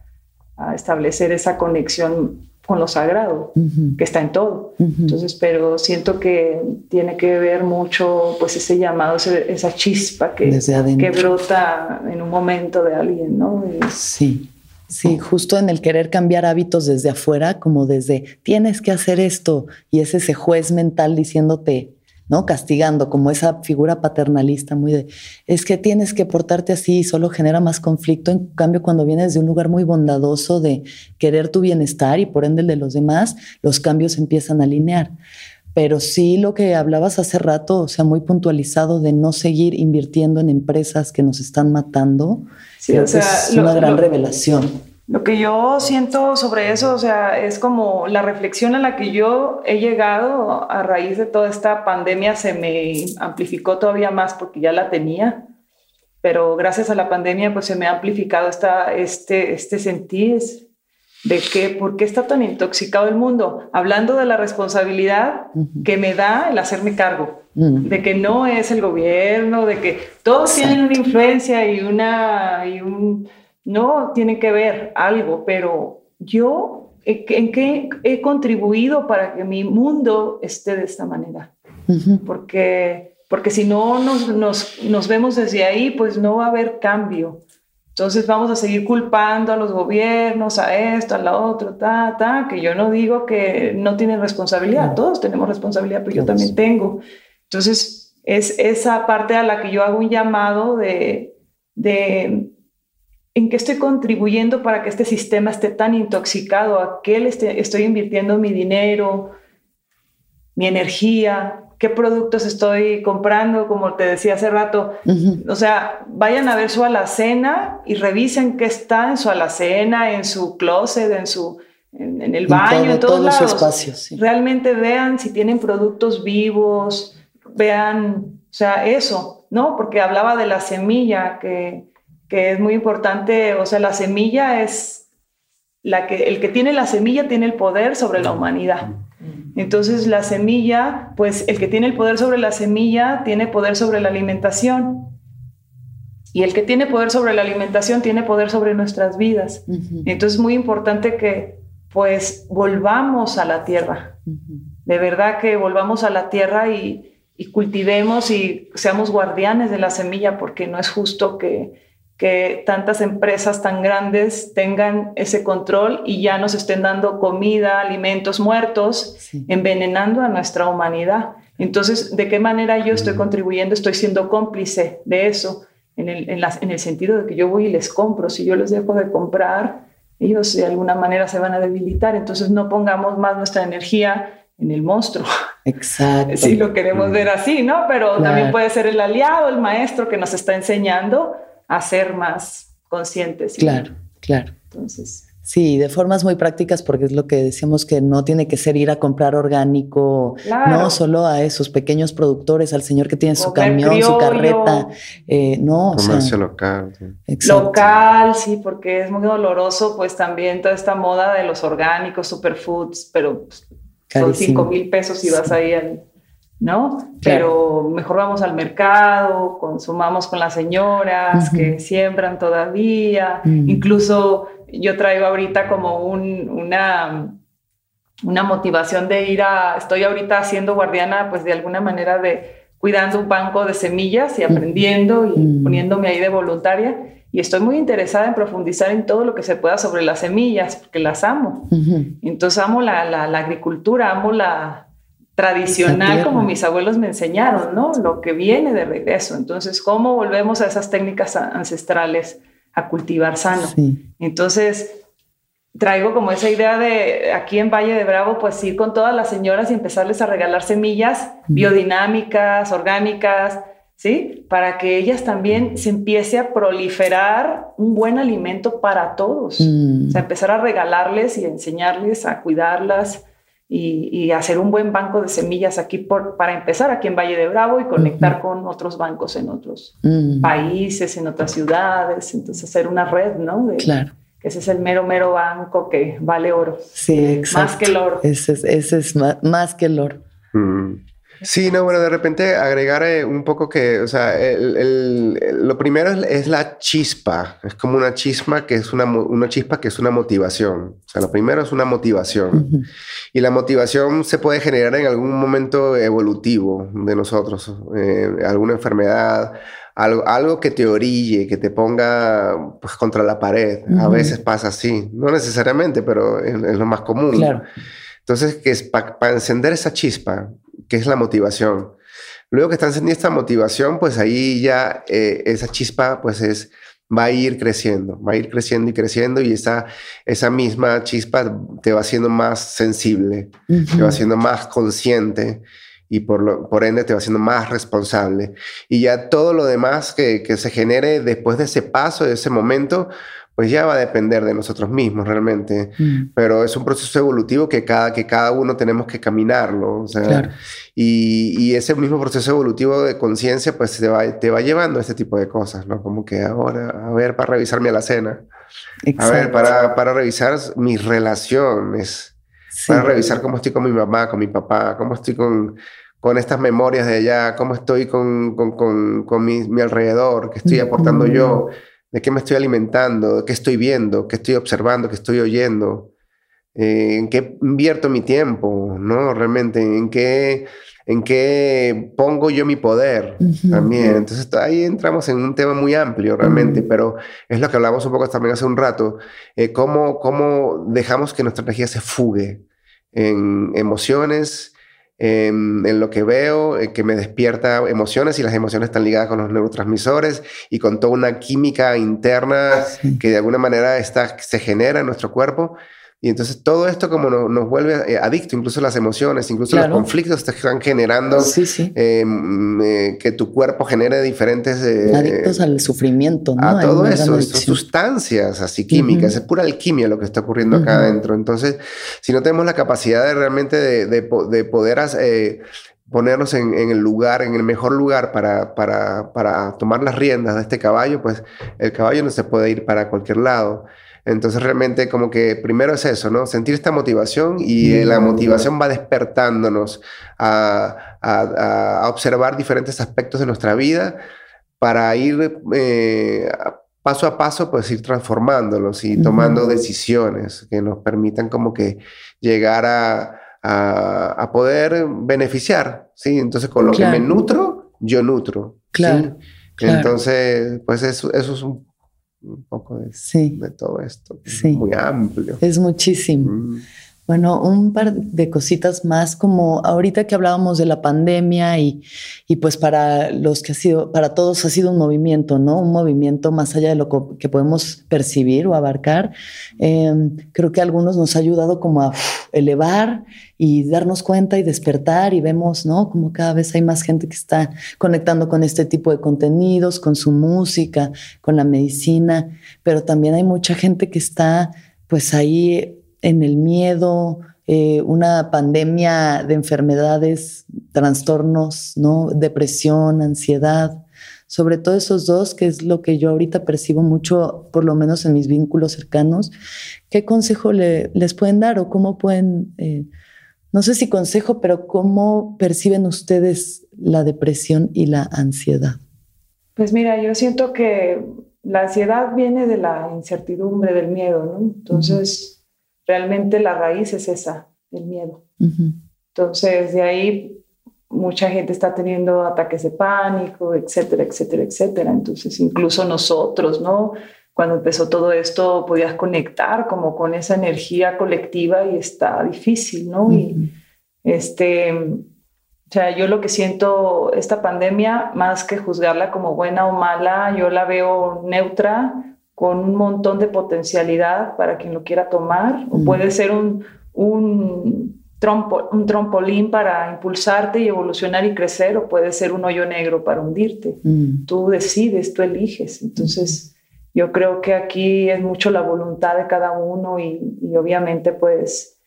establecer esa conexión con lo sagrado, que está en todo. Entonces, pero siento que tiene que ver mucho, pues, ese llamado, esa chispa que, que brota en un momento de alguien, ¿no? sí. Sí, justo en el querer cambiar hábitos desde afuera, como desde tienes que hacer esto, y es ese juez mental diciéndote, ¿no? Castigando, como esa figura paternalista muy de, es que tienes que portarte así, solo genera más conflicto. En cambio, cuando vienes de un lugar muy bondadoso de querer tu bienestar y por ende el de los demás, los cambios empiezan a alinear. Pero sí lo que hablabas hace rato, o sea, muy puntualizado de no seguir invirtiendo en empresas que nos están matando, Sí, o sea, es una gran revelación. Lo que yo siento sobre eso, o sea, es como la reflexión a la que yo he llegado a raíz de toda esta pandemia se me amplificó todavía más porque ya la tenía, pero gracias a la pandemia pues se me ha amplificado esta, este, este sentir de que por qué está tan intoxicado el mundo, hablando de la responsabilidad que me da el hacerme cargo, de que no es el gobierno, de que todos tienen una influencia y una y un no tiene que ver algo, pero yo en qué he contribuido para que mi mundo esté de esta manera, porque porque si no nos, nos, nos vemos desde ahí, pues no va a haber cambio. Entonces vamos a seguir culpando a los gobiernos, a esto, a la otro, ta, ta, que yo no digo que no tienen responsabilidad, todos tenemos responsabilidad, pero yo también tengo. Entonces es esa parte a la que yo hago un llamado de, de en qué estoy contribuyendo para que este sistema esté tan intoxicado, a qué le estoy invirtiendo mi dinero, mi energía, qué productos estoy comprando, como te decía hace rato. O sea, vayan a ver su alacena y revisen qué está en su alacena, en su closet, en su en, el baño, en todos, lados. espacios. Realmente vean si tienen productos vivos, vean, o sea, eso, ¿no? Porque hablaba de la semilla, que, que es muy importante, o sea, la semilla es la que, el que tiene la semilla tiene el poder sobre la humanidad. Entonces la semilla, pues el que tiene el poder sobre la semilla tiene poder sobre la alimentación. Y el que tiene poder sobre la alimentación tiene poder sobre nuestras vidas. Entonces es muy importante que pues volvamos a la tierra. De verdad que volvamos a la tierra y cultivemos y seamos guardianes de la semilla porque no es justo que, que tantas empresas tan grandes tengan ese control y ya nos estén dando comida, alimentos muertos, envenenando a nuestra humanidad. Entonces, ¿de qué manera yo estoy contribuyendo? Estoy siendo cómplice de eso, en el, en, el sentido de que yo voy y les compro. Si yo les dejo de comprar, ellos de alguna manera se van a debilitar. Entonces, no pongamos más nuestra energía en el monstruo. Exacto. <laughs> Si lo queremos ver así, ¿no? Pero también puede ser el aliado, el maestro que nos está enseñando a ser más conscientes. Claro, claro. Entonces. Sí, de formas muy prácticas, porque es lo que decíamos que no tiene que ser ir a comprar orgánico, no solo a esos pequeños productores, al señor que tiene su camión, su carreta, eh, no. Comercio local. Local, sí, porque es muy doloroso, pues también toda esta moda de los orgánicos, superfoods, pero pues, son cinco mil pesos y vas ahí al ¿no? Pero mejor vamos al mercado, consumamos con las señoras que siembran todavía. Incluso yo traigo ahorita como una, una motivación de ir a, estoy ahorita haciendo guardiana, pues de alguna manera de cuidando un banco de semillas y aprendiendo y poniéndome ahí de voluntaria. Y estoy muy interesada en profundizar en todo lo que se pueda sobre las semillas, porque las amo. Entonces amo la, la agricultura, amo la, tradicional como mis abuelos me enseñaron, ¿no? Lo que viene de regreso. Entonces, ¿cómo volvemos a esas técnicas ancestrales a cultivar sano? Entonces, traigo como esa idea de aquí en Valle de Bravo, pues ir con todas las señoras y empezarles a regalar semillas biodinámicas, orgánicas, ¿sí? Para que ellas también se empiece a proliferar un buen alimento para todos. Mm. O sea, empezar a regalarles y enseñarles a cuidarlas y, hacer un buen banco de semillas aquí por, para empezar aquí en Valle de Bravo y conectar con otros bancos en otros países, en otras ciudades, entonces hacer una red, ¿no? claro. Que ese es el mero, mero banco que vale oro. Sí, exacto. Más que el oro. Ese es, ese es más, que el oro. Sí, no, bueno, de repente agregar eh, un poco que, o sea, lo primero es, la chispa, es como una chispa que es una, una, chispa que es una motivación, o sea, lo primero es una motivación y la motivación se puede generar en algún momento evolutivo de nosotros, eh, alguna enfermedad, algo, algo, que te orille, que te ponga pues, contra la pared, a veces pasa así, no necesariamente, pero es, lo más común. Claro. Entonces, que es para encender esa chispa, que es la motivación. Luego que está encendida esta motivación, pues ahí ya eh, esa chispa pues es, va a ir creciendo, va a ir creciendo y creciendo y esa, esa misma chispa te va haciendo más sensible, te va haciendo más consciente y por, lo, por ende te va haciendo más responsable. Y ya todo lo demás que, que se genere después de ese paso, de ese momento, pues ya va a depender de nosotros mismos realmente. Mm. Pero es un proceso evolutivo que cada, que cada uno tenemos que caminarlo. O sea, y, y, ese mismo proceso evolutivo de conciencia, pues te va, te va llevando a este tipo de cosas, ¿no? Como que ahora, a ver, para revisar mi alacena. A ver, para, para revisar mis relaciones. Para revisar cómo estoy con mi mamá, con mi papá, cómo estoy con, con estas memorias de allá, cómo estoy con, con, con, con mi, mi, alrededor, qué estoy aportando yo de qué me estoy alimentando, de qué estoy viendo, qué estoy observando, qué estoy oyendo, eh, en qué invierto mi tiempo, ¿no? Realmente, en qué, en qué pongo yo mi poder también. Entonces ahí entramos en un tema muy amplio realmente, pero es lo que hablamos un poco también hace un rato, eh, cómo, cómo dejamos que nuestra energía se fugue en emociones, en, lo que veo, eh, que me despierta emociones y las emociones están ligadas con los neurotransmisores y con toda una química interna que de alguna manera está, se genera en nuestro cuerpo. Y entonces todo esto como nos vuelve eh, adicto, incluso las emociones, incluso los conflictos te están generando eh, mm, eh, que tu cuerpo genere diferentes... Adictos al sufrimiento, ¿no? A todo eso, sustancias así químicas, es pura alquimia lo que está ocurriendo acá adentro. Entonces, si no tenemos la capacidad de realmente de, de, poder ponernos en, en, el lugar, en el mejor lugar para, para, para tomar las riendas de este caballo, pues el caballo no se puede ir para cualquier lado. Entonces realmente como que primero es eso, ¿no? Sentir esta motivación y eh, la motivación va despertándonos a, a, observar diferentes aspectos de nuestra vida para ir eh, paso a paso, pues ir transformándolos y tomando decisiones que nos permitan como que llegar a, a poder beneficiar, ¿sí? Entonces con lo que me nutro, yo nutro. Claro. Entonces, pues eso, eso es un un poco de, de todo esto. Sí. Muy amplio. Es muchísimo. Mm. Bueno, un par de cositas más, como ahorita que hablábamos de la pandemia y, y, pues para los que ha sido, para todos ha sido un movimiento, ¿no? Un movimiento más allá de lo que podemos percibir o abarcar. Em, creo que a algunos nos ha ayudado como a elevar y darnos cuenta y despertar y vemos, ¿no? Como cada vez hay más gente que está conectando con este tipo de contenidos, con su música, con la medicina, pero también hay mucha gente que está pues ahí en el miedo, eh, una pandemia de enfermedades, trastornos, ¿no? depresión, ansiedad, sobre todo esos dos, que es lo que yo ahorita percibo mucho, por lo menos en mis vínculos cercanos. ¿Qué consejo les pueden dar o cómo pueden, eh, no sé si consejo, pero cómo perciben ustedes la depresión y la ansiedad? Pues mira, yo siento que la ansiedad viene de la incertidumbre, del miedo, ¿no? Entonces realmente la raíz es esa, el miedo. Entonces, de ahí mucha gente está teniendo ataques de pánico, etcétera, etcétera, etcétera. Entonces, incluso nosotros, ¿no? Cuando empezó todo esto, podías conectar como con esa energía colectiva y está difícil, ¿no? Y este, o sea, yo lo que siento esta pandemia, más que juzgarla como buena o mala, yo la veo neutra con un montón de potencialidad para quien lo quiera tomar, o puede ser un, un, trompo, un trampolín para impulsarte y evolucionar y crecer, o puede ser un hoyo negro para hundirte. Tú decides, tú eliges. Entonces, yo creo que aquí es mucho la voluntad de cada uno y, obviamente pues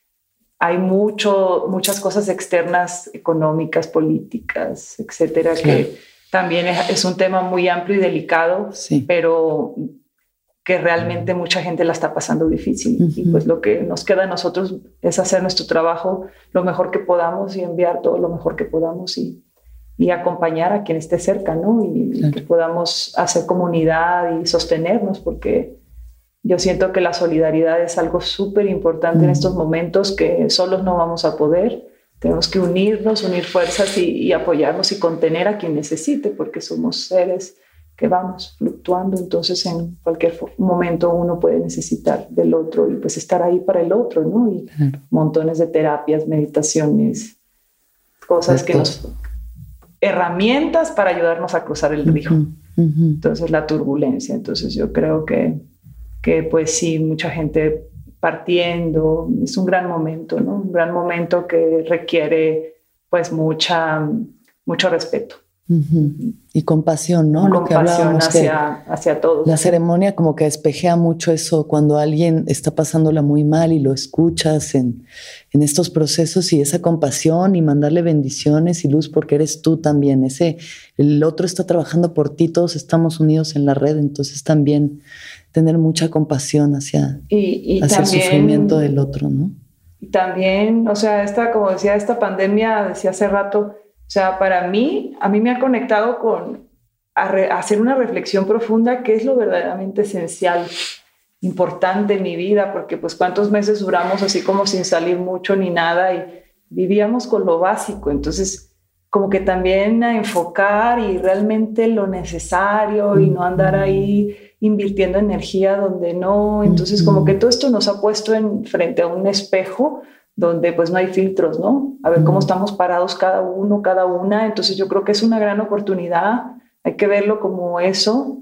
hay mucho, muchas cosas externas, económicas, políticas, etcétera, que también es, es, un tema muy amplio y delicado, sí. pero que realmente mucha gente la está pasando difícil. Y pues lo que nos queda a nosotros es hacer nuestro trabajo lo mejor que podamos y enviar todo lo mejor que podamos y, y acompañar a quien esté cerca, ¿no? Y, que podamos hacer comunidad y sostenernos, porque yo siento que la solidaridad es algo súper importante en estos momentos que solos no vamos a poder. Tenemos que unirnos, unir fuerzas y, y apoyarnos y contener a quien necesite, porque somos seres que vamos fluctuando, entonces en cualquier momento uno puede necesitar del otro y pues estar ahí para el otro, ¿no? Y montones de terapias, meditaciones, cosas que nos... herramientas para ayudarnos a cruzar el río. Entonces la turbulencia, entonces yo creo que, que pues sí, mucha gente partiendo, es un gran momento, ¿no? Un gran momento que requiere pues mucha, mucho respeto. Y compasión, ¿no? Lo que hablábamos hacia, hacia todos. La ceremonia como que espejea mucho eso cuando alguien está pasándola muy mal y lo escuchas en, en, estos procesos y esa compasión y mandarle bendiciones y luz porque eres tú también. Ese, el otro está trabajando por ti, todos estamos unidos en la red, entonces también tener mucha compasión hacia, y, hacia el sufrimiento del otro, ¿no? Y también, o sea, esta, como decía, esta pandemia, decía hace rato, o sea, para mí, a mí me ha conectado con hacer una reflexión profunda, que es lo verdaderamente esencial, importante en mi vida, porque pues cuántos meses duramos así como sin salir mucho ni nada y vivíamos con lo básico. Entonces, como que también a enfocar y realmente lo necesario y no andar ahí invirtiendo energía donde no. Entonces, como que todo esto nos ha puesto en frente a un espejo donde pues no hay filtros, ¿no? A ver cómo estamos parados cada uno, cada una. Entonces, yo creo que es una gran oportunidad. Hay que verlo como eso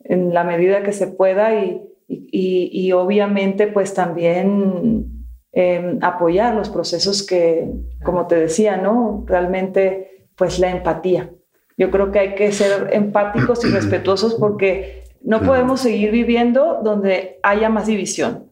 en la medida que se pueda y, y, y obviamente pues también Em, apoyar los procesos que, como te decía, ¿no? Realmente, pues la empatía. Yo creo que hay que ser empáticos y respetuosos porque no podemos seguir viviendo donde haya más división.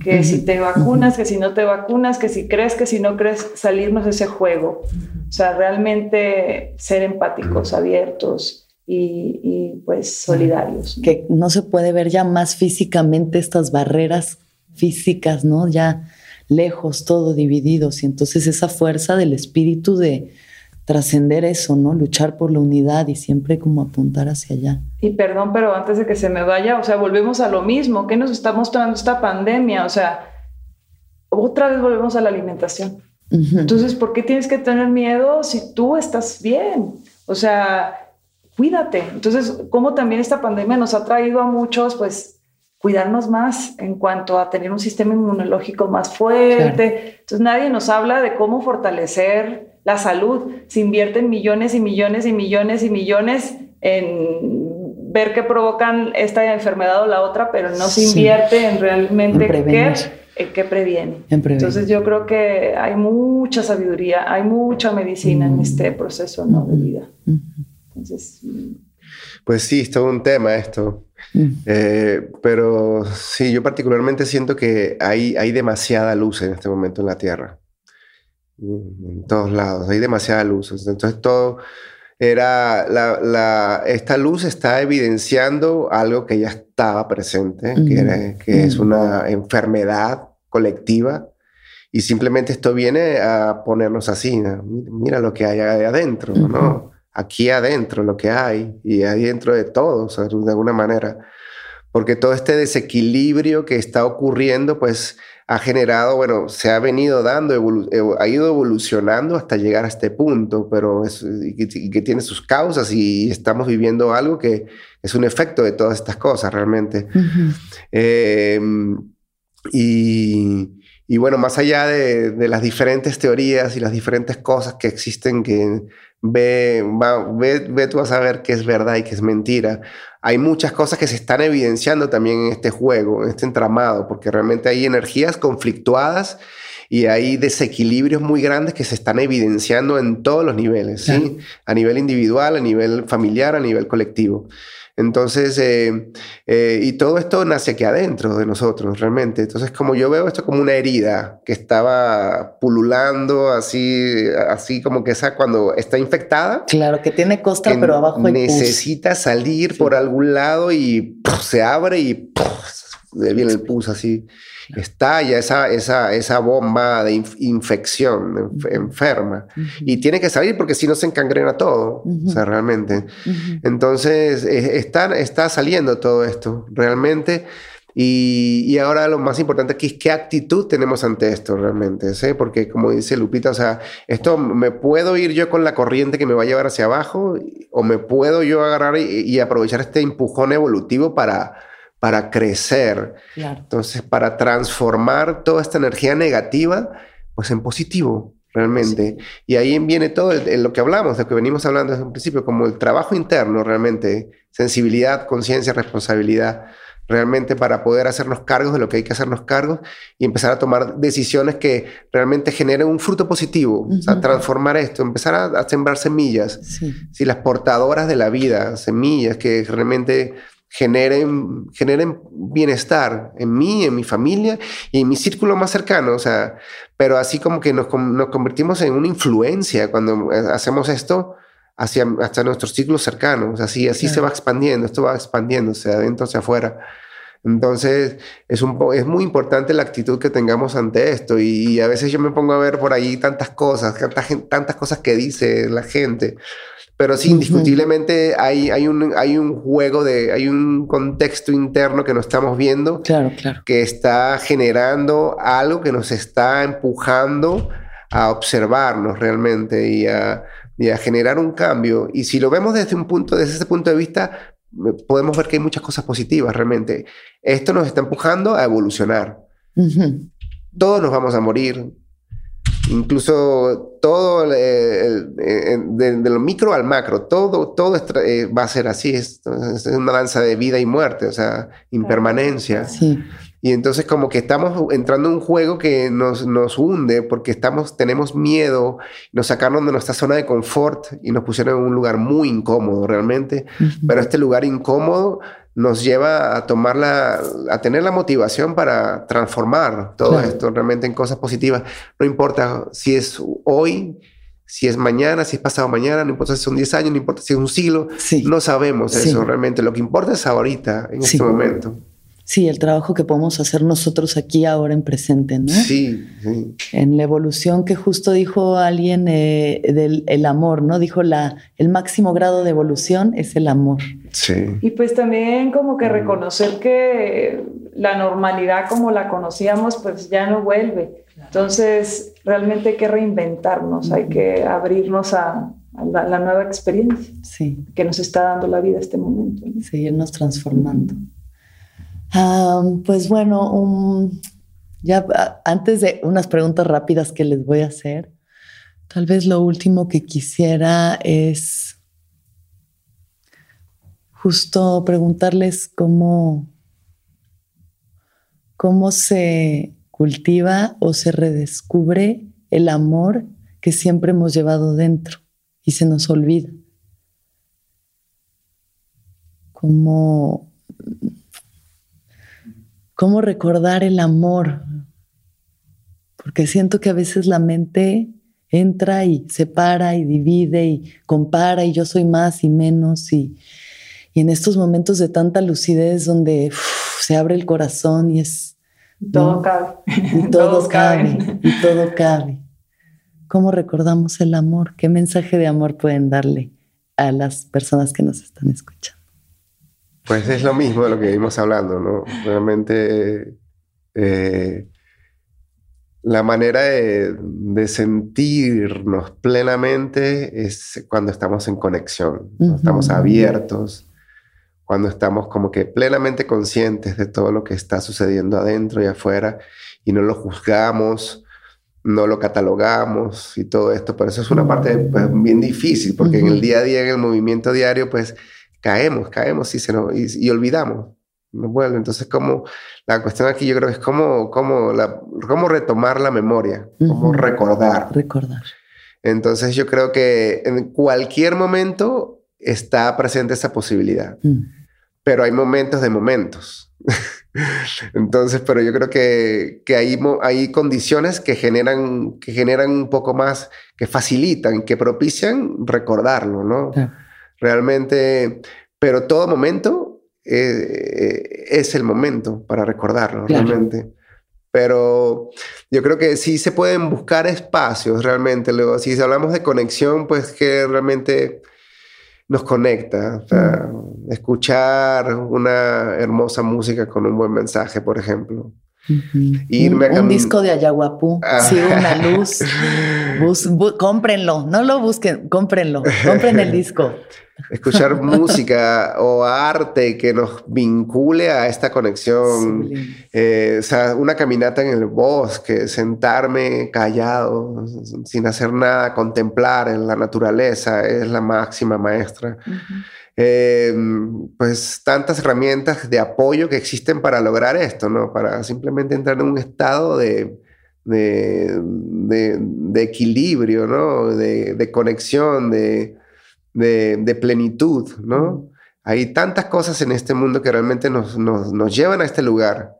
Que si te vacunas, que si no te vacunas, que si crees, que si no crees, salirnos de ese juego. O sea, realmente ser empáticos, abiertos y, y pues solidarios. Que no se puede ver ya más físicamente estas barreras físicas, ¿no? Ya lejos, todo divididos. Y entonces esa fuerza del espíritu de trascender eso, ¿no? Luchar por la unidad y siempre como apuntar hacia allá. Y perdón, pero antes de que se me vaya, o sea, volvemos a lo mismo. ¿Qué nos está mostrando esta pandemia? O sea, otra vez volvemos a la alimentación. Entonces, ¿por qué tienes que tener miedo si tú estás bien? O sea, cuídate. Entonces, como también esta pandemia nos ha traído a muchos, pues, cuidarnos más en cuanto a tener un sistema inmunológico más fuerte. Entonces nadie nos habla de cómo fortalecer la salud. Se invierten millones y millones y millones y millones en ver qué provocan esta enfermedad o la otra, pero no se invierte en realmente qué, qué previene. Entonces yo creo que hay mucha sabiduría, hay mucha medicina en este proceso ¿no? de vida. Entonces, pues sí, es todo un tema esto. Mm. Eh, pero sí, yo particularmente siento que hay, hay demasiada luz en este momento en la Tierra. En todos lados, hay demasiada luz. Entonces todo era, la, esta luz está evidenciando algo que ya estaba presente, que, que es mm. una enfermedad colectiva. Y simplemente esto viene a ponernos así, mira lo que hay adentro, ¿no? aquí adentro lo que hay y adentro de todos, de alguna manera. Porque todo este desequilibrio que está ocurriendo, pues ha generado, bueno, se ha venido dando, ha ido evolucionando hasta llegar a este punto, pero es, que, tiene sus causas y estamos viviendo algo que es un efecto de todas estas cosas realmente. Em, y, y, bueno, más allá de, de, las diferentes teorías y las diferentes cosas que existen que ve, ve, ve tú a saber qué es verdad y qué es mentira. Hay muchas cosas que se están evidenciando también en este juego, en este entramado, porque realmente hay energías conflictuadas y hay desequilibrios muy grandes que se están evidenciando en todos los niveles, ¿sí? A nivel individual, a nivel familiar, a nivel colectivo. Entonces, eh, eh, y todo esto nace aquí adentro de nosotros, realmente. Entonces, como yo veo esto como una herida que estaba pululando así, así como que esa cuando está infectada. Claro, que tiene costra, pero abajo hay Necesita salir por algún lado y se abre y viene el pus así estalla esa, esa, esa bomba de infección enferma y tiene que salir porque si no se encangrena todo, o sea, realmente. Entonces, está, está saliendo todo esto, realmente. Y, y, ahora lo más importante aquí es qué actitud tenemos ante esto realmente, ¿sí? Porque como dice Lupita, o sea, esto me puedo ir yo con la corriente que me va a llevar hacia abajo o me puedo yo agarrar y aprovechar este empujón evolutivo para, para crecer. Entonces, para transformar toda esta energía negativa, pues en positivo, realmente. Y ahí viene todo lo que hablamos, de lo que venimos hablando desde un principio, como el trabajo interno, realmente, sensibilidad, conciencia, responsabilidad, realmente para poder hacernos cargos de lo que hay que hacernos cargos y empezar a tomar decisiones que realmente generen un fruto positivo, o sea, transformar esto, empezar a, sembrar semillas, si las portadoras de la vida, semillas que realmente generen, generen bienestar en mí, en mi familia y en mi círculo más cercano. O sea, pero así como que nos, nos convertimos en una influencia cuando eh, hacemos esto hacia, hasta nuestros círculos cercanos. Así, así se va expandiendo, esto va expandiéndose de adentro hacia afuera. Entonces, es, un es muy importante la actitud que tengamos ante esto. Y, a veces yo me pongo a ver por ahí tantas cosas, tantas, tantas cosas que dice la gente. Pero sí, indiscutiblemente hay, hay, un, hay un juego de, hay un contexto interno que nos estamos viendo. Claro, claro. Que está generando algo que nos está empujando a observarnos realmente y a y a generar un cambio. Y si lo vemos desde un punto, desde ese punto de vista, podemos ver que hay muchas cosas positivas realmente. Esto nos está empujando a evolucionar. Todos nos vamos a morir. Incluso todo, de, lo micro al macro, todo, todo eh, va a ser así. Es, es, una danza de vida y muerte, o sea, impermanencia. Sí. Y entonces como que estamos entrando en un juego que nos, nos hunde porque estamos, tenemos miedo, nos sacaron de nuestra zona de confort y nos pusieron en un lugar muy incómodo realmente. Pero este lugar incómodo nos lleva a tomar la, a tener la motivación para transformar todo esto realmente en cosas positivas. No importa si es hoy, si es mañana, si es pasado mañana, no importa si son 10 años, no importa si es un siglo, no sabemos eso realmente. Lo que importa es ahorita, en este momento. Sí, el trabajo que podemos hacer nosotros aquí ahora en presente, ¿no? Sí, sí. En la evolución que justo dijo alguien eh, del el amor, ¿no? Dijo la, el máximo grado de evolución es el amor. Sí. Y pues también como que reconocer que la normalidad como la conocíamos pues ya no vuelve. Entonces realmente hay que reinventarnos, hay que abrirnos a, la, nueva experiencia sí. que nos está dando la vida este momento. Seguirnos transformando pues bueno, ya antes de unas preguntas rápidas que les voy a hacer, tal vez lo último que quisiera es justo preguntarles cómo, cómo se cultiva o se redescubre el amor que siempre hemos llevado dentro y se nos olvida. Cómo cómo recordar el amor, porque siento que a veces la mente entra y separa y divide y compara y yo soy más y menos y, en estos momentos de tanta lucidez donde se abre el corazón y es... Todo cabe. Y <laughs> todo cabe. Y todo cabe. ¿Cómo recordamos el amor? ¿Qué mensaje de amor pueden darle a las personas que nos están escuchando? Pues es lo mismo de lo que vimos hablando, ¿no? Realmente eh, la manera de, sentirnos plenamente es cuando estamos en conexión, cuando estamos abiertos, cuando estamos como que plenamente conscientes de todo lo que está sucediendo adentro y afuera y no lo juzgamos, no lo catalogamos y todo esto. Por eso es una parte pues, bien difícil, porque en el día a día, en el movimiento diario, pues caemos, caemos y, se nos, y, olvidamos. Nos vuelve. Entonces, como la cuestión aquí yo creo que es cómo, cómo, la, cómo retomar la memoria, cómo recordar. Recordar. Entonces, yo creo que en cualquier momento está presente esa posibilidad. Mm. Pero hay momentos de momentos. <laughs> Entonces, pero yo creo que, que hay, hay condiciones que generan, que generan un poco más, que facilitan, que propician recordarlo, ¿no? Realmente, pero todo momento eh, es el momento para recordarlo, realmente. Pero yo creo que sí se pueden buscar espacios realmente. Luego, si hablamos de conexión, pues que realmente nos conecta. Mm. escuchar una hermosa música con un buen mensaje, por ejemplo. Irme un, disco de Ayahuapú, sí, una luz. <laughs> cómprenlo, no lo busquen, cómprenlo, compren el disco. <laughs> Escuchar música o arte que nos vincule a esta conexión. Eh, o sea, una caminata en el bosque, sentarme callado, sin hacer nada, contemplar en la naturaleza, es la máxima maestra. Eh, pues tantas herramientas de apoyo que existen para lograr esto, ¿no? Para simplemente entrar en un estado de, de, de, equilibrio, ¿no? De, conexión, de, de, plenitud, ¿no? Hay tantas cosas en este mundo que realmente nos, nos, nos llevan a este lugar.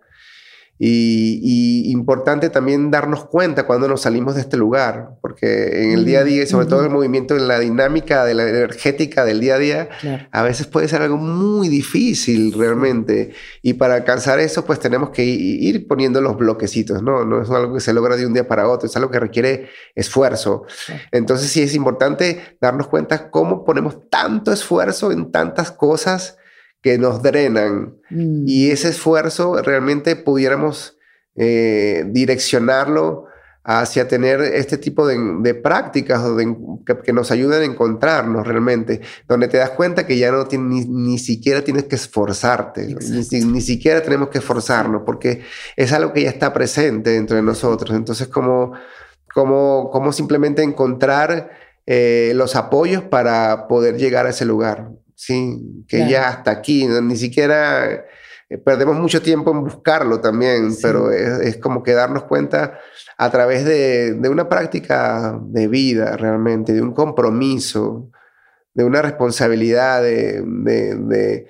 Y, importante también darnos cuenta cuando nos salimos de este lugar, porque en el día a día, y sobre todo el movimiento, en la dinámica de la energética del día a día, a veces puede ser algo muy difícil realmente. Y para alcanzar eso, pues tenemos que ir poniendo los bloquecitos, ¿no? No es algo que se logra de un día para otro, es algo que requiere esfuerzo. Entonces sí es importante darnos cuenta cómo ponemos tanto esfuerzo en tantas cosas que nos drenan mm. y ese esfuerzo realmente pudiéramos eh, direccionarlo hacia tener este tipo de, prácticas o que, nos ayuden a encontrarnos realmente, donde te das cuenta que ya no ni, siquiera tienes que esforzarte, ni, siquiera tenemos que esforzarnos, porque es algo que ya está presente dentro de nosotros. Entonces, como, como, como simplemente encontrar eh, los apoyos para poder llegar a ese lugar, ¿sí? que ya hasta aquí, ni siquiera... Eh, perdemos mucho tiempo en buscarlo también, pero es, es, como que darnos cuenta a través de, una práctica de vida realmente, de un compromiso, de una responsabilidad de,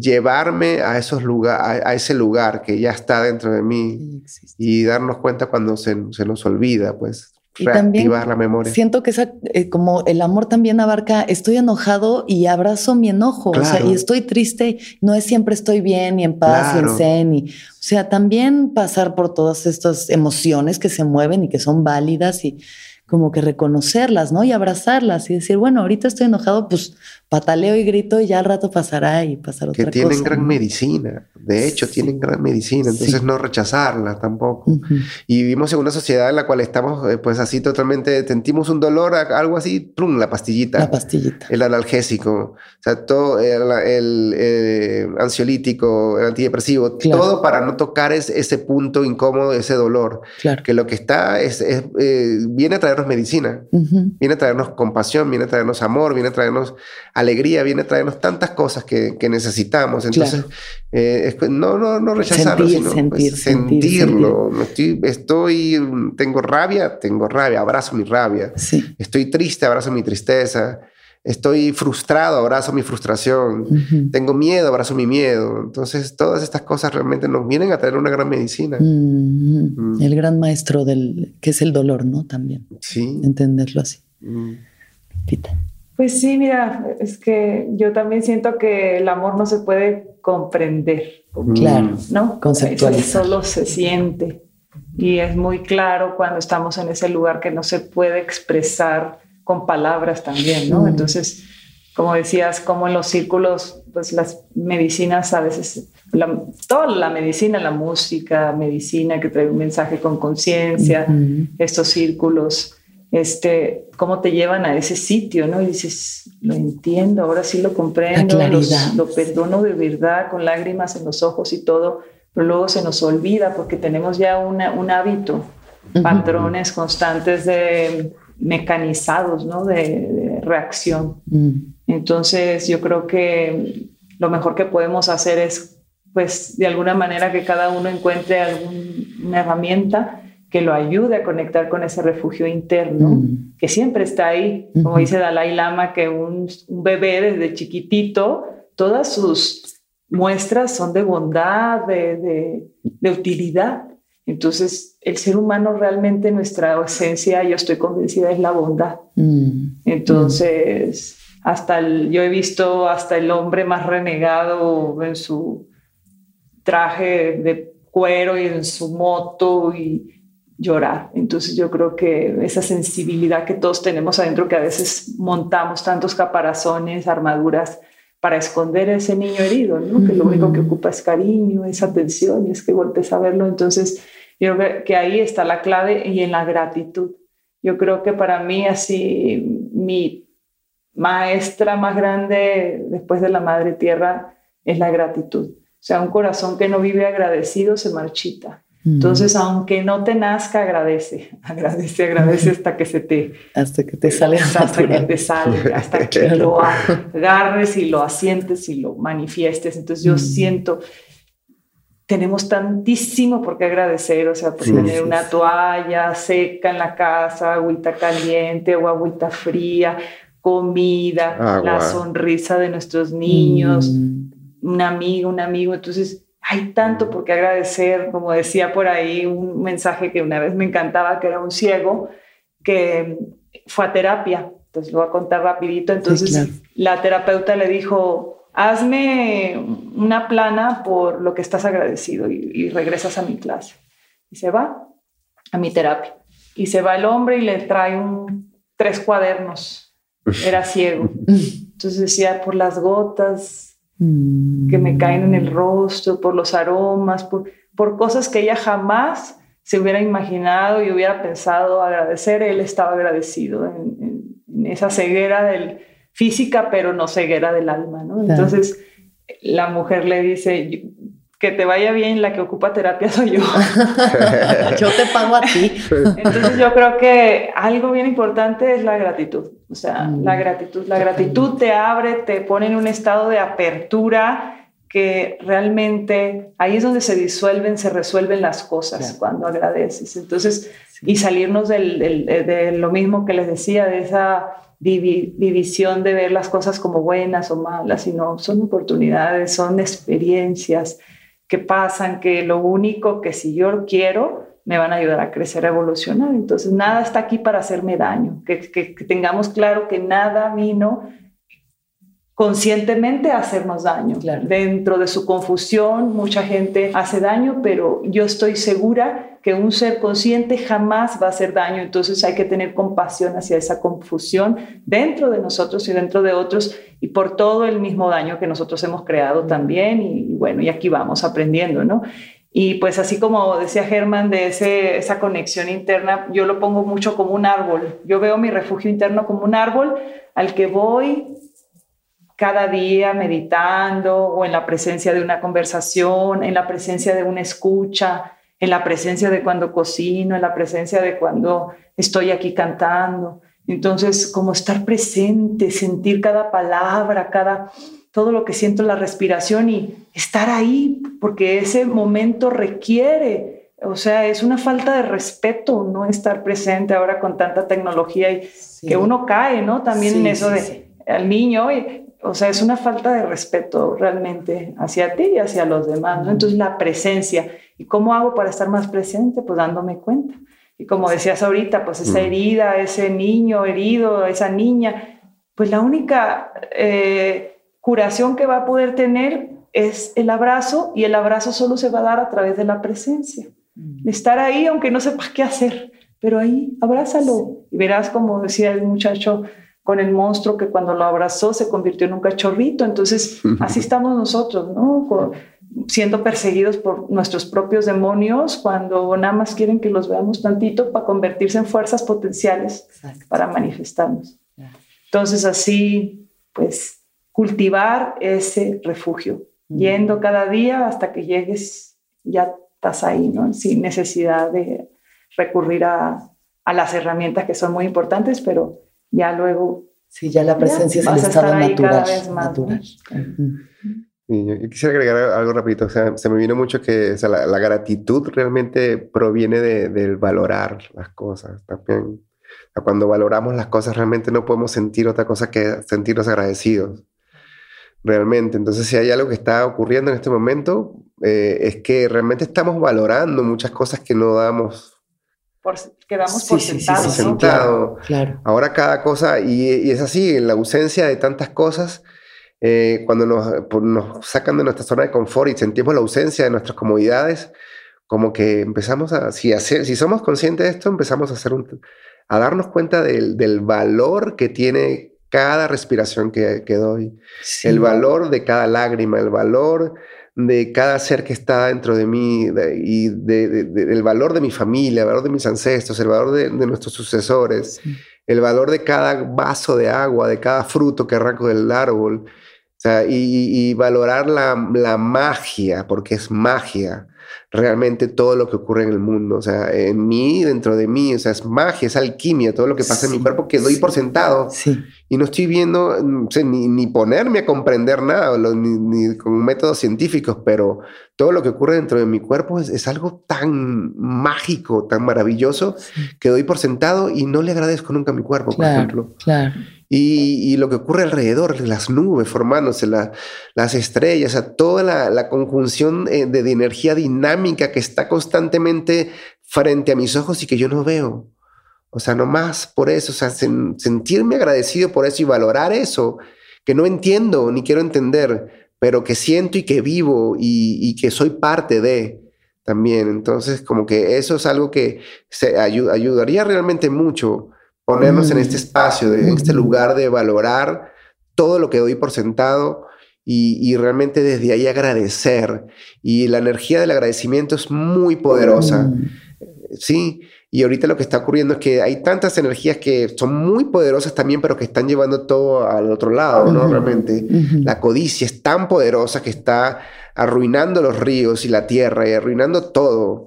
llevarme a, esos a, ese lugar que ya está dentro de mí y darnos cuenta cuando se, nos olvida, pues la memoria. Siento que esa, eh, como el amor también abarca, estoy enojado y abrazo mi enojo, o sea, y estoy triste, no es siempre estoy bien y en paz y en zen, y, o sea, también pasar por todas estas emociones que se mueven y que son válidas y como que reconocerlas, ¿no? Y abrazarlas y decir, bueno, ahorita estoy enojado, pues pataleo y grito y ya al rato pasará y pasará otra cosa. Que tienen gran medicina, de hecho tienen gran medicina, entonces no rechazarla tampoco. Y vivimos en una sociedad en la cual estamos eh, pues así totalmente, sentimos un dolor, algo así, ¡prum! La pastillita. La pastillita. El analgésico, o sea, todo el, eh, ansiolítico, el antidepresivo, todo para no tocar ese punto incómodo, ese dolor. Claro. Que lo que está es, eh, viene a traernos medicina, viene a traernos compasión, viene a traernos amor, viene a traernos alegría viene a traernos tantas cosas que, necesitamos. Entonces, eh, no, no, no rechazarlo, sino pues, sentirlo. Estoy, estoy, tengo rabia, tengo rabia, abrazo mi rabia. Estoy triste, abrazo mi tristeza. Estoy frustrado, abrazo mi frustración. Tengo miedo, abrazo mi miedo. Entonces, todas estas cosas realmente nos vienen a traer una gran medicina. Mm. El gran maestro del que es el dolor, ¿no? También. Sí. Entenderlo así. Pita. Pues sí, mira, es que yo también siento que el amor no se puede comprender. Claro, ¿no? Conceptualizar. Solo se siente. Y es muy claro cuando estamos en ese lugar que no se puede expresar con palabras también, ¿no? Entonces, como decías, como en los círculos, pues las medicinas a veces, toda la medicina, la música, medicina que trae un mensaje con conciencia, estos círculos este, cómo te llevan a ese sitio, ¿no? Y dices, lo entiendo, ahora sí lo comprendo, lo perdono de verdad, con lágrimas en los ojos y todo, pero luego se nos olvida porque tenemos ya una, un hábito, patrones constantes de mecanizados, ¿no? De, reacción. Mm. Entonces, yo creo que lo mejor que podemos hacer es, pues, de alguna manera que cada uno encuentre alguna herramienta que lo ayude a conectar con ese refugio interno, mm. que siempre está ahí. Como dice Dalai Lama, que un, bebé desde chiquitito, todas sus muestras son de bondad, de, utilidad. Entonces, el ser humano realmente, nuestra esencia, yo estoy convencida, es la bondad. Mm. Entonces, hasta yo he visto hasta el hombre más renegado en su traje de cuero y en su moto y llorar. Entonces yo creo que esa sensibilidad que todos tenemos adentro, que a veces montamos tantos caparazones, armaduras para esconder ese niño herido, ¿no? que lo único que ocupa es cariño, es atención y es que golpes a verlo. Entonces yo creo que ahí está la clave y en la gratitud. Yo creo que para mí así mi maestra más grande después de la madre tierra es la gratitud. O sea, un corazón que no vive agradecido se marchita. Entonces, aunque no te nazca, agradece, <laughs> agradece, agradece hasta que se te... Hasta que te sale Hasta que te sale, <laughs> hasta que lo agarres y lo asientes y lo manifiestes. Entonces, yo siento, tenemos tantísimo por qué agradecer, o sea, por tener una toalla seca en la casa, agüita caliente o agüita fría, comida, la sonrisa de nuestros niños, mm. un amigo, un amigo. Entonces, hay tanto por qué agradecer, como decía por ahí un mensaje que una vez me encantaba, que era un ciego que fue a terapia, entonces lo voy a contar rapidito, entonces la terapeuta le dijo, hazme una plana por lo que estás agradecido y, regresas a mi clase. Y se va a mi terapia. Y se va el hombre y le trae un, tres cuadernos. Era ciego. <laughs> Entonces decía, por las gotas que me caen en el rostro, por los aromas, por, por cosas que ella jamás se hubiera imaginado y hubiera pensado agradecer, él estaba agradecido en, esa ceguera del, física, pero no ceguera del alma, ¿no? Entonces la mujer le dice, que te vaya bien, la que ocupa terapia <laughs> soy yo. <laughs> yo te pago a ti. <laughs> Entonces yo creo que algo bien importante es la gratitud. O sea, mm. la gratitud. La gratitud te abre, te pone en un estado de apertura que realmente ahí es donde se disuelven, se resuelven las cosas cuando agradeces. Entonces, y salirnos del, de lo mismo que les decía, de esa división de ver las cosas como buenas o malas, sino son oportunidades, son experiencias que pasan, que lo único que si yo quiero me van a ayudar a crecer, a evolucionar. Entonces, nada está aquí para hacerme daño, que, que, tengamos claro que nada vino conscientemente hacernos daño. Dentro de su confusión, mucha gente hace daño, pero yo estoy segura que un ser consciente jamás va a hacer daño. Entonces hay que tener compasión hacia esa confusión dentro de nosotros y dentro de otros y por todo el mismo daño que nosotros hemos creado también. Y, bueno, y aquí vamos aprendiendo, ¿no? Y pues así como decía Germán de ese, esa conexión interna, yo lo pongo mucho como un árbol. Yo veo mi refugio interno como un árbol al que voy cada día meditando o en la presencia de una conversación, en la presencia de una escucha, en la presencia de cuando cocino, en la presencia de cuando estoy aquí cantando. Entonces, como estar presente, sentir cada palabra, cada todo lo que siento la respiración y estar ahí, porque ese momento requiere, o sea, es una falta de respeto no estar presente ahora con tanta tecnología y que uno cae, ¿no? También en eso de al niño, o sea, es una falta de respeto realmente hacia ti y hacia los demás, ¿no? Entonces la presencia, ¿y cómo hago para estar más presente? Pues dándome cuenta. Y como decías ahorita, pues esa herida, ese niño herido, esa niña, pues la única eh, curación que va a poder tener es el abrazo y el abrazo solo se va a dar a través de la presencia. Estar ahí aunque no sepas qué hacer, pero ahí abrázalo y verás como decía el muchacho, con el monstruo que cuando lo abrazó se convirtió en un cachorrito. Entonces, así estamos nosotros, ¿no? siendo perseguidos por nuestros propios demonios cuando nada más quieren que los veamos tantito para convertirse en fuerzas potenciales para manifestarnos. Entonces, así, pues, cultivar ese refugio, yendo cada día hasta que llegues, ya estás ahí, ¿no? Sin necesidad de recurrir a, a las herramientas que son muy importantes, pero ya luego... Sí, ya la presencia es el estado natural. natural. yo quisiera agregar algo rapidito, o sea, se me vino mucho que o sea, la, gratitud realmente proviene de, del valorar las cosas también. cuando valoramos las cosas realmente no podemos sentir otra cosa que sentirnos agradecidos. Realmente, entonces si hay algo que está ocurriendo en este momento, eh, es que realmente estamos valorando muchas cosas que no damos quedamos por sentado. Claro, Ahora cada cosa, y, es así, en la ausencia de tantas cosas, eh, cuando nos, sacan de nuestra zona de confort y sentimos la ausencia de nuestras comodidades, como que empezamos a, si, hacer, si somos conscientes de esto, empezamos a, hacer un, a darnos cuenta del, del valor que tiene cada respiración que, que doy, el valor de cada lágrima, el valor de cada ser que está dentro de mí y del valor de mi familia, el valor de mis ancestros, el valor de, nuestros sucesores, el valor de cada vaso de agua, de cada fruto que arranco del árbol, y, valorar la, la, magia, porque es magia realmente todo lo que ocurre en el mundo. O sea, en mí, dentro de mí, o sea, es magia, es alquimia, todo lo que pasa en mi cuerpo que doy por sentado. Sí. Y no estoy viendo, ni, ni, ponerme a comprender nada, ni, con métodos científicos, pero todo lo que ocurre dentro de mi cuerpo es, algo tan mágico, tan maravilloso, que doy por sentado y no le agradezco nunca a mi cuerpo, por ejemplo. Claro. Y, lo que ocurre alrededor, las nubes formándose, las estrellas, a toda la, conjunción eh, de, energía dinámica que está constantemente frente a mis ojos y que yo no veo. O sea, no más por eso, o sea, sentirme agradecido por eso y valorar eso, que no entiendo ni quiero entender, pero que siento y que vivo y, que soy parte de también. Entonces, como que eso es algo que se ayudaría realmente mucho ponernos en este mm. espacio, en este lugar de valorar todo lo que doy por sentado y, realmente desde ahí agradecer. Y la energía del agradecimiento es muy poderosa. Mm. sí, y ahorita lo que está ocurriendo es que hay tantas energías que son muy poderosas también, pero que están llevando todo al otro lado, ¿no? Realmente la codicia es tan poderosa que está arruinando los ríos y la tierra y arruinando todo.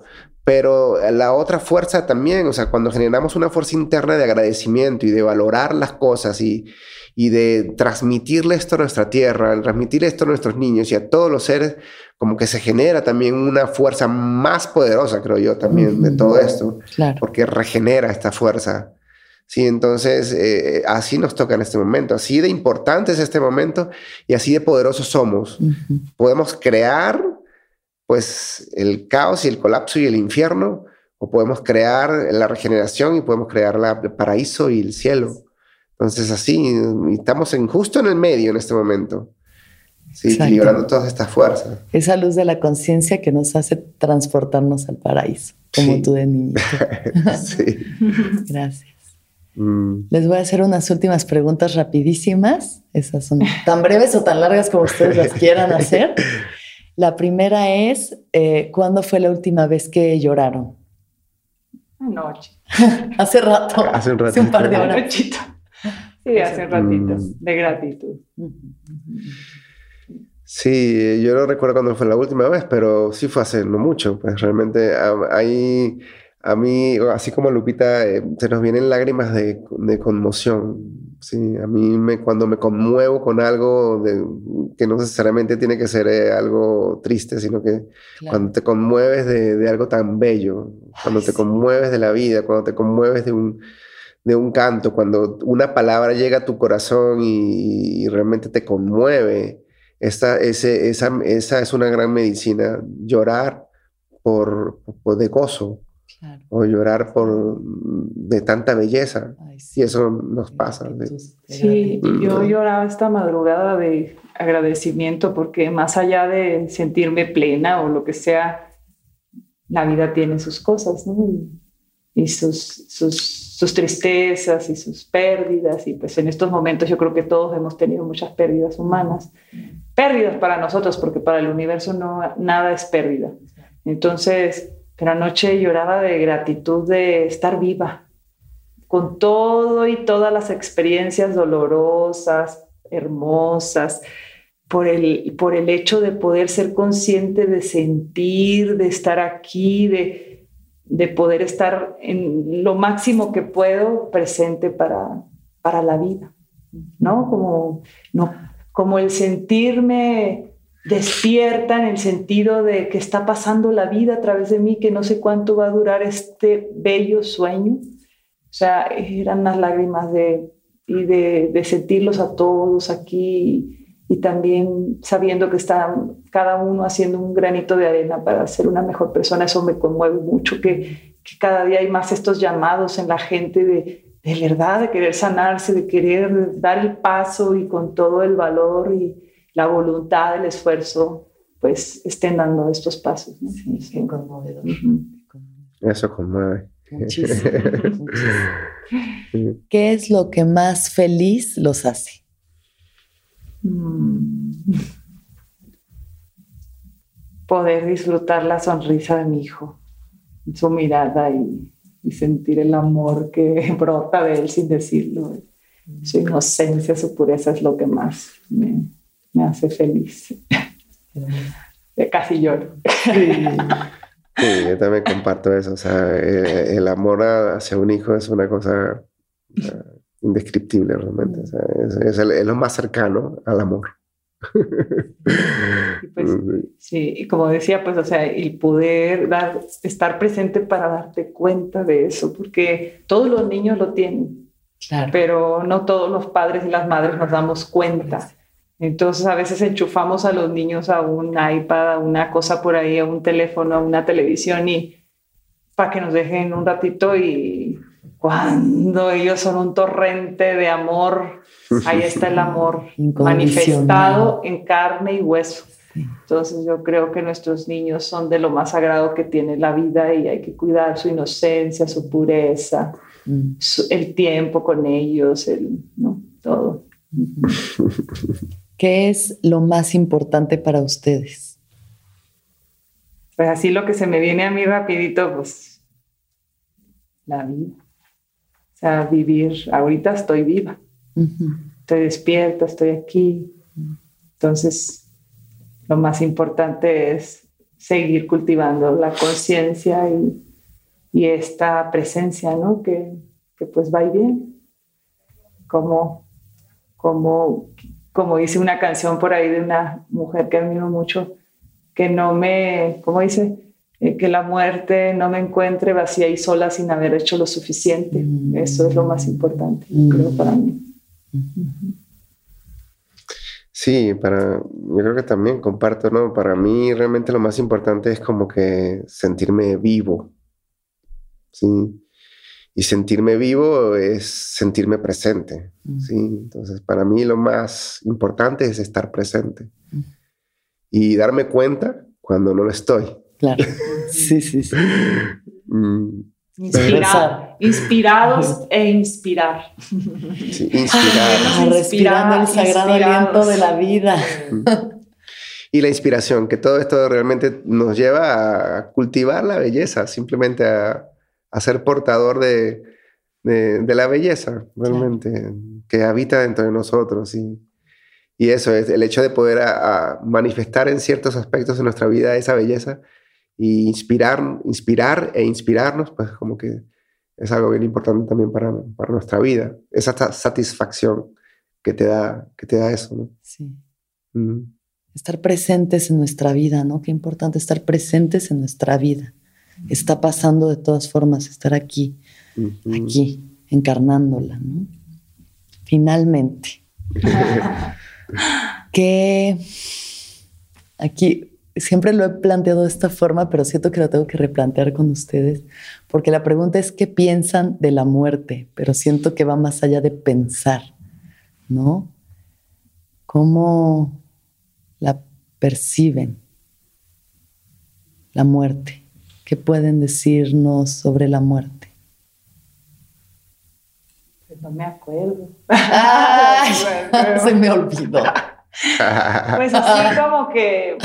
Pero la otra fuerza también, o sea, cuando generamos una fuerza interna de agradecimiento y de valorar las cosas y, y de transmitirle esto a nuestra tierra, transmitir esto a nuestros niños y a todos los seres, como que se genera también una fuerza más poderosa, creo yo, también de todo esto, porque regenera esta fuerza. Sí, entonces eh, así nos toca en este momento, así de importante es este momento y así de poderosos somos. Podemos crear pues el caos y el colapso y el infierno, o podemos crear la regeneración y podemos crear el paraíso y el cielo. Entonces así, estamos en, justo en el medio en este momento. Sí, equilibrando todas estas fuerzas. Esa luz de la conciencia que nos hace transportarnos al paraíso, como tú de niño. <laughs> sí. <laughs> Gracias. Mm. Les voy a hacer unas últimas preguntas rapidísimas. Esas son tan breves o tan largas como ustedes las quieran hacer. <laughs> La primera es, eh, ¿cuándo fue la última vez que lloraron? Anoche. <laughs> hace rato. Hace un rato. Hace un par de horas. Sí, hace ratitos, mm. de gratitud. Sí, yo no recuerdo cuándo fue la última vez, pero sí fue hace no mucho. Pues realmente ahí a mí, así como Lupita, eh, se nos vienen lágrimas de, de, conmoción. Sí, a mí me, cuando me conmuevo con algo de, que no necesariamente tiene que ser eh, algo triste, sino que cuando te conmueves de, de, algo tan bello, cuando te conmueves de la vida, cuando te conmueves de un, de un canto, cuando una palabra llega a tu corazón y realmente te conmueve esta, ese, esa, esa es una gran medicina, llorar por, de gozo o llorar por de tanta belleza. Y eso nos pasa. sí, yo lloraba esta madrugada de agradecimiento porque más allá de sentirme plena o lo que sea, la vida tiene sus cosas, ¿no? Y, sus, sus, sus tristezas y sus pérdidas. Y pues en estos momentos yo creo que todos hemos tenido muchas pérdidas humanas pérdidas para nosotros, porque para el universo no, nada es pérdida. Entonces, pero anoche lloraba de gratitud de estar viva, con todo y todas las experiencias dolorosas, hermosas, por el, por el hecho de poder ser consciente de sentir, de estar aquí, de, de poder estar en lo máximo que puedo presente para, para la vida, ¿no? Como no como el sentirme despierta en el sentido de que está pasando la vida a través de mí, que no sé cuánto va a durar este bello sueño. O sea, eran las lágrimas de, y de, sentirlos a todos aquí y, también sabiendo que están cada uno haciendo un granito de arena para ser una mejor persona. Eso me conmueve mucho, que, que cada día hay más estos llamados en la gente de de verdad, de querer sanarse, de querer dar el paso y con todo el valor y la voluntad, el esfuerzo, pues estén dando estos pasos. Sí, sí, conmovedor. Eso conmueve. Muchísimo, <laughs> ¿Qué es lo que más feliz los hace? Mm. Poder disfrutar la sonrisa de mi hijo, su mirada y y sentir el amor que <laughs> brota de él sin decirlo. Su inocencia, su pureza es lo que más me, me hace feliz. Casi lloro. Sí. yo también comparto eso. O sea, eh, el amor hacia un hijo es una cosa indescriptible realmente. O sea, es, es, lo más cercano al amor. Y pues, sí, y como decía, pues, o sea, el poder dar, estar presente para darte cuenta de eso, porque todos los niños lo tienen, pero no todos los padres y las madres nos damos cuenta. Entonces a veces enchufamos a los niños a un iPad, a una cosa por ahí, a un teléfono, a una televisión y para que nos dejen un ratito y cuando ellos son un torrente de amor, ahí está el amor <laughs> manifestado en carne y hueso. Entonces yo creo que nuestros niños son de lo más sagrado que tiene la vida y hay que cuidar su inocencia, su pureza, mm. el tiempo con ellos, el, ¿no? todo. <laughs> <laughs> ¿Qué es lo más importante para ustedes? Pues así lo que se me viene a mí rapidito, pues la vida. O sea, vivir, ahorita estoy viva, estoy despierta, estoy aquí. Entonces, lo más importante es seguir cultivando la conciencia y, y, esta presencia, ¿no? Que, que, pues va y viene. Como, como, como dice una canción por ahí de una mujer que admiro mucho, que no me, ¿cómo dice? Eh, que la muerte no me encuentre vacía y sola sin haber hecho lo suficiente. Mm. Eso es lo más importante, creo, para mí. Sí, para, yo creo que también comparto, ¿no? Para mí realmente lo más importante es como que sentirme vivo, ¿sí? Y sentirme vivo es sentirme presente, mm. ¿sí? Entonces, para mí lo más importante es estar presente mm. y darme cuenta cuando no lo estoy. Claro. <laughs> Sí, sí, sí. Mm. inspirados e inspirar. Sí, inspirar. <laughs> respirando el sagrado aliento de la vida. Mm. Y la inspiración, que todo esto realmente nos lleva a cultivar la belleza, simplemente a, ser portador de, de, la belleza, realmente, que habita dentro de nosotros. Y, y eso es el hecho de poder manifestar en ciertos aspectos de nuestra vida esa belleza y inspirar, inspirar e inspirarnos, pues como que es algo bien importante también para, para nuestra vida. Esa satisfacción que te da, que te da eso, ¿no? Sí. Estar presentes en nuestra vida, ¿no? Qué importante estar presentes en nuestra vida. Está pasando de todas formas, estar aquí, aquí, encarnándola, ¿no? Finalmente. <laughs> que aquí siempre lo he planteado de esta forma, pero siento que lo tengo que replantear con ustedes, porque la pregunta es qué piensan de la muerte, pero siento que va más allá de pensar, ¿no? ¿Cómo la perciben, la muerte? ¿Qué pueden decirnos sobre la muerte? Pues no me acuerdo. <laughs> <laughs> se me olvidó. <laughs> Pues así como que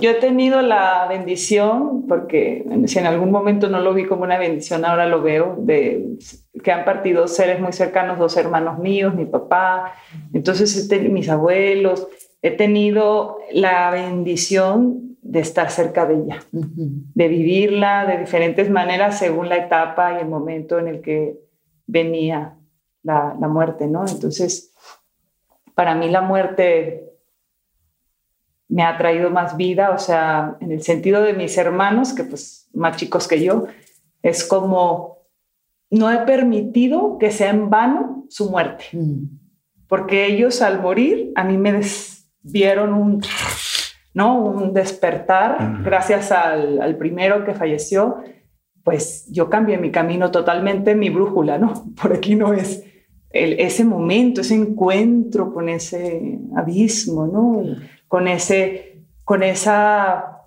yo he tenido la bendición, porque si en algún momento no lo vi como una bendición, ahora lo veo, de que han partido seres muy cercanos, dos hermanos míos, mi papá, entonces mis abuelos, he tenido la bendición de estar cerca de ella, de vivirla de diferentes maneras según la etapa y el momento en el que venía la, la muerte, ¿no? Entonces, para mí la muerte me ha traído más vida, o sea, en el sentido de mis hermanos, que pues más chicos que yo, es como no he permitido que sea en vano su muerte, mm. porque ellos al morir a mí me dieron un, ¿no? un despertar gracias al, al, primero que falleció, pues yo cambié mi camino totalmente, mi brújula, ¿no? <laughs> Por aquí no es ese momento, ese encuentro con ese abismo, ¿no? Con, ese, con esa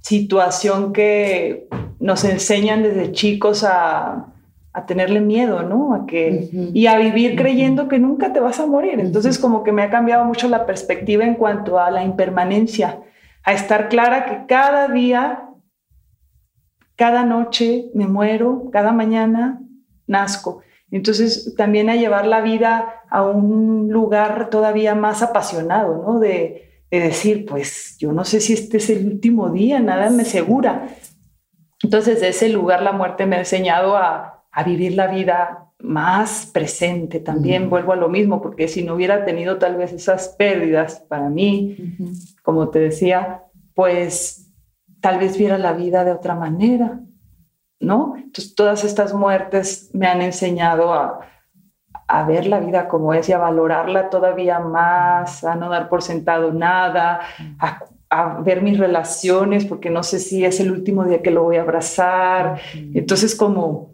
situación que nos enseñan desde chicos a, tenerle miedo, ¿no? A que, Y a vivir creyendo que nunca te vas a morir. Entonces como que me ha cambiado mucho la perspectiva en cuanto a la impermanencia, a estar clara que cada día, cada noche me muero, cada mañana nazco. Entonces, también a llevar la vida a un lugar todavía más apasionado, ¿no? De, decir, pues yo no sé si este es el último día, nada me asegura. Entonces, de ese lugar la muerte me ha enseñado a, vivir la vida más presente. También vuelvo a lo mismo, porque si no hubiera tenido tal vez esas pérdidas para mí, como te decía, pues tal vez viera la vida de otra manera. ¿no? Entonces, todas estas muertes me han enseñado a, ver la vida como es y a valorarla todavía más, a no dar por sentado nada, a, ver mis relaciones, porque no sé si es el último día que lo voy a abrazar. Entonces, como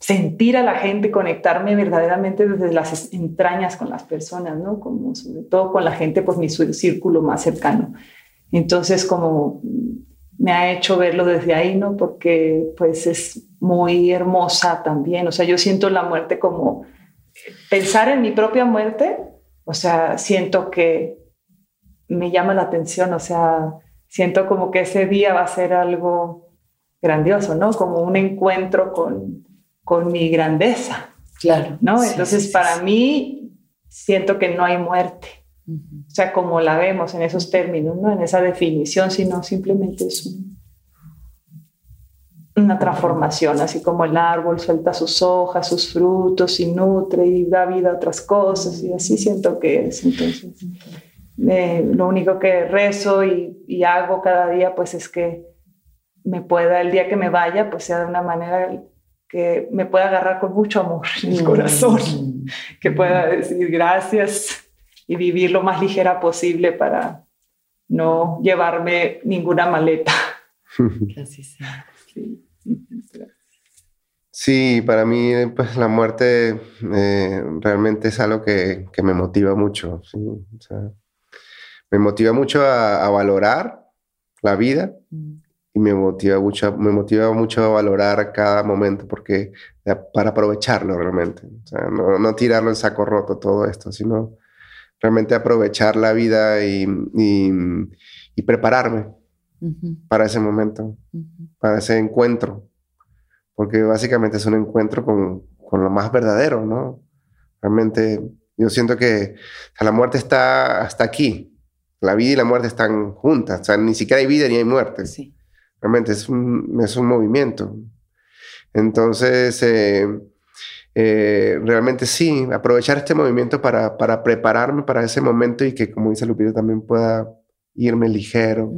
sentir a la gente, conectarme verdaderamente desde las entrañas con las personas, ¿no? Como sobre todo con la gente, pues mi círculo más cercano. Entonces, como me ha hecho verlo desde ahí, ¿no? Porque pues es muy hermosa también. O sea, yo siento la muerte como pensar en mi propia muerte, o sea, siento que me llama la atención, o sea, siento como que ese día va a ser algo grandioso, ¿no? Como un encuentro con, con mi grandeza. Claro. ¿No? Entonces, para mí, siento que no hay muerte. O sea, como la vemos en esos términos, ¿no? En esa definición, sino simplemente es una transformación, así como el árbol suelta sus hojas, sus frutos y nutre y da vida a otras cosas, y así siento que es. Entonces, eh, lo único que rezo y, y, hago cada día, pues es que me pueda, el día que me vaya, pues sea de una manera que me pueda agarrar con mucho amor en el corazón, mm. que pueda decir gracias y vivir lo más ligera posible para no llevarme ninguna maleta. <laughs> Sí. para mí pues la muerte eh, realmente es algo que, que me motiva mucho. me motiva mucho a, a, valorar la vida mm. Y me motiva, mucho, me motiva mucho a valorar cada momento porque para aprovecharlo realmente. no, no tirarlo en saco roto todo esto, sino realmente aprovechar la vida y, y, prepararme para ese momento, para ese encuentro, porque básicamente es un encuentro con, con, lo más verdadero, ¿no? Realmente yo siento que la muerte está hasta aquí, la vida y la muerte están juntas, o sea, ni siquiera hay vida ni hay muerte. Sí. Realmente es un, es un movimiento. Entonces, eh, eh, realmente sí, aprovechar este movimiento para, para, prepararme para ese momento y que, como dice Lupita, también pueda irme ligero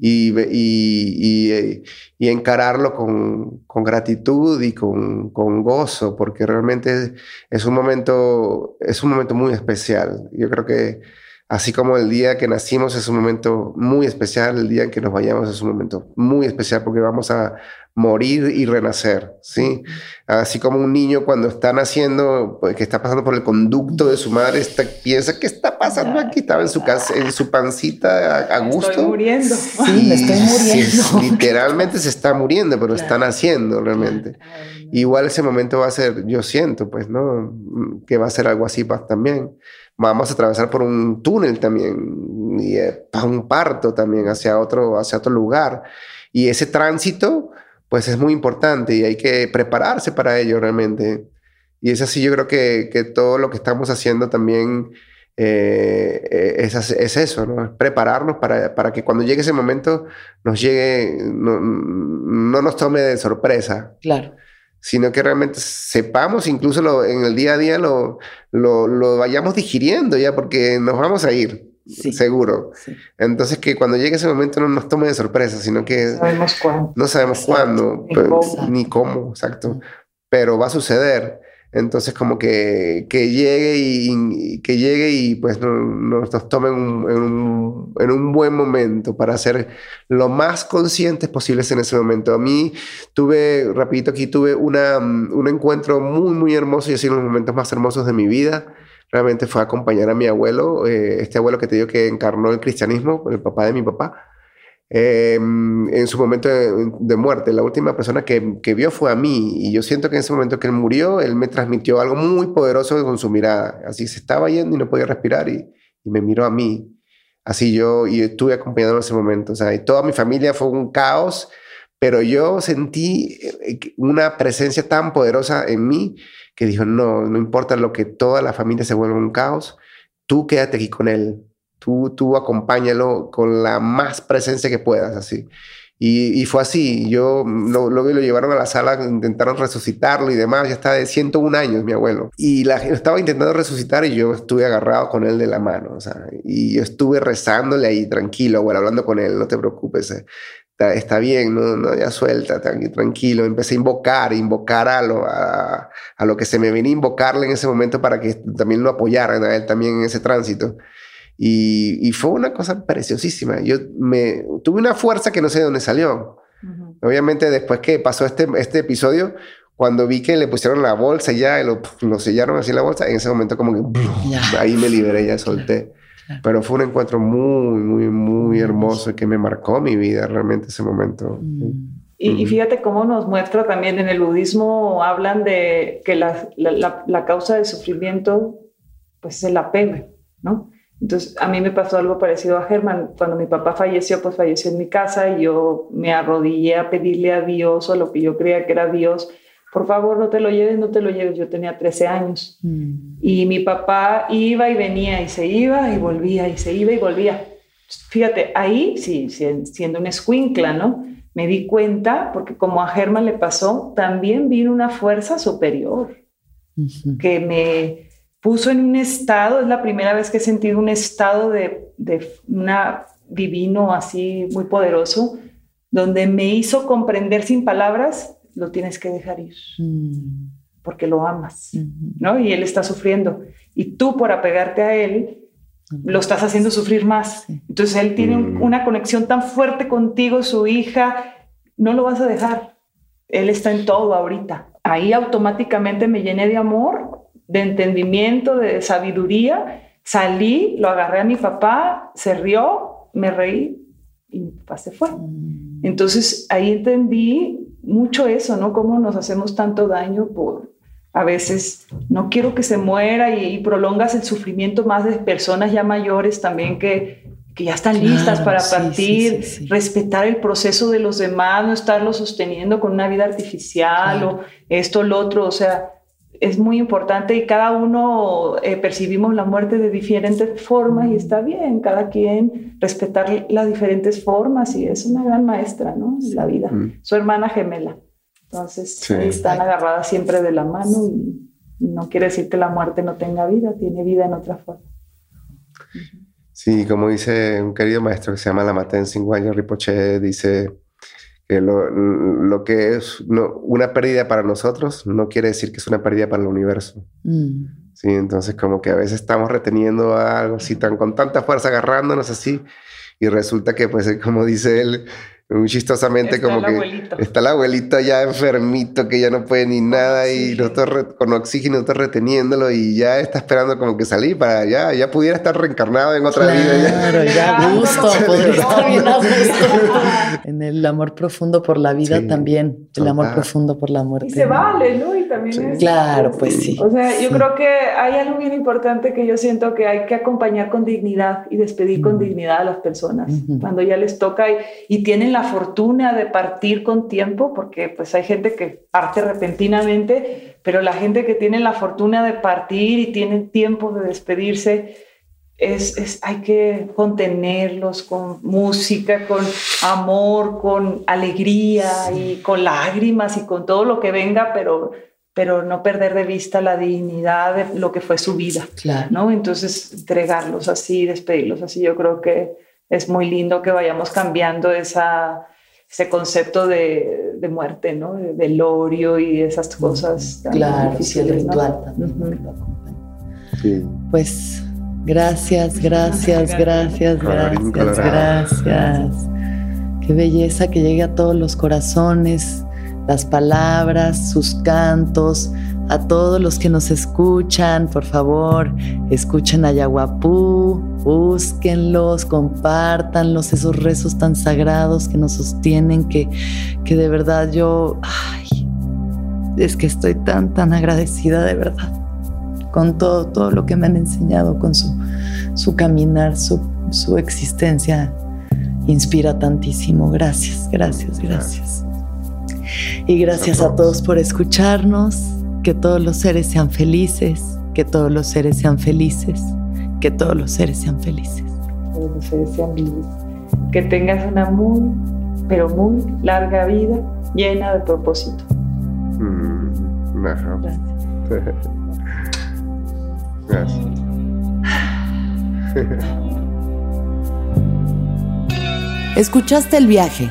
y, y, eh, y, encararlo con, con, gratitud y con, con, gozo, porque realmente es un momento, es un momento muy especial. Yo creo que así como el día que nacimos es un momento muy especial, el día en que nos vayamos es un momento muy especial porque vamos a, morir y renacer, ¿sí? Así como un niño cuando está naciendo, pues, que está pasando por el conducto de su madre, está, piensa, ¿qué está pasando aquí? Estaba en su, casa, en su pancita a, gusto. Estoy muriendo. Sí, <laughs> estoy muriendo. literalmente se está muriendo, pero está naciendo realmente. Igual ese momento va a ser, yo siento, pues, ¿no? Que va a ser algo así también. Vamos a atravesar por un túnel también, y eh, un parto también hacia otro, hacia otro lugar. Y ese tránsito pues es muy importante y hay que prepararse para ello realmente. Y es así, yo creo que, que todo lo que estamos haciendo también eh, es, es, eso, ¿no? prepararnos para, para, que cuando llegue ese momento nos llegue, no, no, nos tome de sorpresa. Claro. Sino que realmente sepamos, incluso lo, en el día a día, lo, lo, lo vayamos digiriendo ya, porque nos vamos a ir seguro. Entonces que cuando llegue ese momento no nos tome de sorpresa, sino que sabemos cuándo. no sabemos cuándo, ni, cómo. exacto, pero va a suceder. Entonces como que, que llegue y, que llegue y pues nos, nos tome en un, en, un, buen momento para ser lo más conscientes posibles en ese momento. A mí tuve, rapidito aquí, tuve una, un encuentro muy, muy hermoso y así los momentos más hermosos de mi vida realmente fue acompañar a mi abuelo, eh, este abuelo que te digo que encarnó el cristianismo, el papá de mi papá, em, en su momento de, muerte. La última persona que, que, vio fue a mí y yo siento que en ese momento que él murió, él me transmitió algo muy poderoso con su mirada. Así se estaba yendo y no podía respirar y, y me miró a mí. Así yo, y estuve acompañado en ese momento. O sea, y toda mi familia fue un caos, pero yo sentí eh, una presencia tan poderosa en mí que dijo, no, no importa lo que toda la familia se vuelva un caos, tú quédate aquí con él, tú, tú acompáñalo con la más presencia que puedas, así. Y, y fue así, yo lo, lo, lo, llevaron a la sala, intentaron resucitarlo y demás, ya está de 101 años mi abuelo. Y la, estaba intentando resucitar y yo estuve agarrado con él de la mano, o sea, y yo estuve rezándole ahí tranquilo, bueno, hablando con él, no te preocupes, eh está, bien, ¿no? ¿no? ya suelta, tranquilo. Empecé a invocar, invocar a lo, a, a, lo que se me venía a invocarle en ese momento para que también lo apoyaran a él también en ese tránsito. Y, y, fue una cosa preciosísima. Yo me tuve una fuerza que no sé de dónde salió. Obviamente después que pasó este, este episodio, cuando vi que le pusieron la bolsa ya, lo, lo sellaron así la bolsa, en ese momento como que ahí me liberé, ya solté. Pero fue un encuentro muy, muy, muy hermoso que me marcó mi vida realmente ese momento. Mm. Y, fíjate cómo nos muestra también en el budismo, hablan de que la, la, la causa del sufrimiento pues es el apego, ¿no? Entonces, a mí me pasó algo parecido a Germán. Cuando mi papá falleció, pues falleció en mi casa y yo me arrodillé a pedirle a Dios o lo que yo creía que era Dios, por favor, no te lo lleves, no te lo lleves. Yo tenía 13 años. Mm. Y mi papá iba y venía y se iba y volvía y se iba y volvía. Fíjate, ahí, sí, siendo una escuincla, ¿no? Me di cuenta, porque como a Germán le pasó, también vino una fuerza superior que me puso en un estado, es la primera vez que he sentido un estado de, de una divino así muy poderoso, donde me hizo comprender sin palabras, lo tienes que dejar ir, mm. porque lo amas, ¿no? Y él está sufriendo. Y tú por apegarte a él, lo estás haciendo sufrir más. Entonces él tiene mm. una conexión tan fuerte contigo, su hija, no lo vas a dejar. Él está en todo ahorita. Ahí automáticamente me llené de amor, de entendimiento, de sabiduría. Salí, lo agarré a mi papá, se rió, me reí y mi papá se fue. Mm. Entonces ahí entendí mucho eso, ¿no? Cómo nos hacemos tanto daño por, a veces no quiero que se muera y, prolongas el sufrimiento más de personas ya mayores también que, que ya están listas para partir, respetar el proceso de los demás, no estarlo sosteniendo con una vida artificial o esto, lo otro, o sea, es muy importante y cada uno eh, percibimos la muerte de diferentes formas y está bien, cada quien respetar las diferentes formas y es una gran maestra, ¿no? La vida, su hermana gemela. Entonces, están agarradas siempre de la mano y no quiere decir que la muerte no tenga vida, tiene vida en otra forma. Sí, como dice un querido maestro que se llama Lamaten Singwanya Ripoche, dice que lo, que es una pérdida para nosotros no quiere decir que es una pérdida para el universo. Mm. Sí, entonces como que a veces estamos reteniendo algo así tan con tanta fuerza agarrándonos así y resulta que pues como dice él muy chistosamente como que está el abuelito ya enfermito que ya no puede ni nada y nosotros con oxígeno nosotros reteniéndolo y ya está esperando como que salir para ya ya pudiera estar reencarnado en otra vida claro ya, gusto podría estar bien a gusto en el amor profundo por la vida también el amor profundo por la muerte. Y se vale no también es, claro pues sí. o sea yo creo que hay algo bien importante que yo siento que hay que acompañar con dignidad y despedir con dignidad a las personas. Cuando ya les toca y, y tienen la fortuna de partir con tiempo, porque pues hay gente que parte repentinamente, pero la gente que tiene la fortuna de partir y tiene tiempo de despedirse, es, es, hay que contenerlos con música, con amor, con alegría y con lágrimas y con todo lo que venga, pero, pero no perder de vista la dignidad de lo que fue su vida, ¿no? Entonces, entregarlos así, despedirlos así, yo creo que es muy lindo que vayamos cambiando esa, ese concepto de, de muerte, ¿no? De velorio y esas cosas tan claro, difíciles. el ritual sí. Pues gracias, gracias, gracias, gracias, gracias. Qué belleza que llegue a todos los corazones, las palabras, sus cantos, a todos los que nos escuchan, por favor, escuchen a Yaguapú, búsquenlos, compártanlos, esos rezos tan sagrados que nos sostienen, que, que de verdad yo, ay, es que estoy tan, tan agradecida de verdad con todo, todo lo que me han enseñado, con su, su caminar, su, su existencia, inspira tantísimo. Gracias, gracias, gracias. Y gracias a todos por escucharnos que todos los seres sean felices, que todos los seres sean felices, que todos los seres sean felices. Todos los seres sean felices. Que tengas una muy, pero muy larga vida llena de propósito. Mm, Gracias. Gracias. ¿Escuchaste el viaje?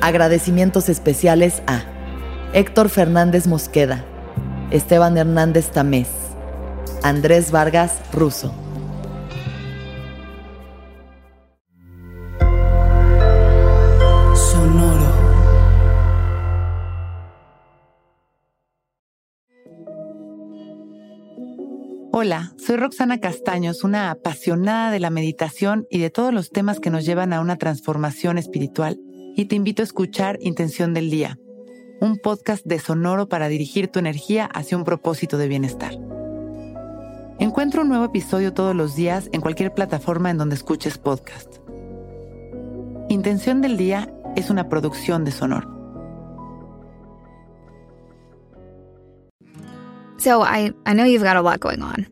Agradecimientos especiales a Héctor Fernández Mosqueda, Esteban Hernández Tamés, Andrés Vargas Russo. Hola, soy Roxana Castaños, una apasionada de la meditación y de todos los temas que nos llevan a una transformación espiritual y te invito a escuchar Intención del Día, un podcast de Sonoro para dirigir tu energía hacia un propósito de bienestar. Encuentro un nuevo episodio todos los días en cualquier plataforma en donde escuches podcast. Intención del Día es una producción de Sonoro. So I, I know you've got a lot going on.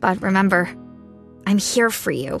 But remember, I'm here for you.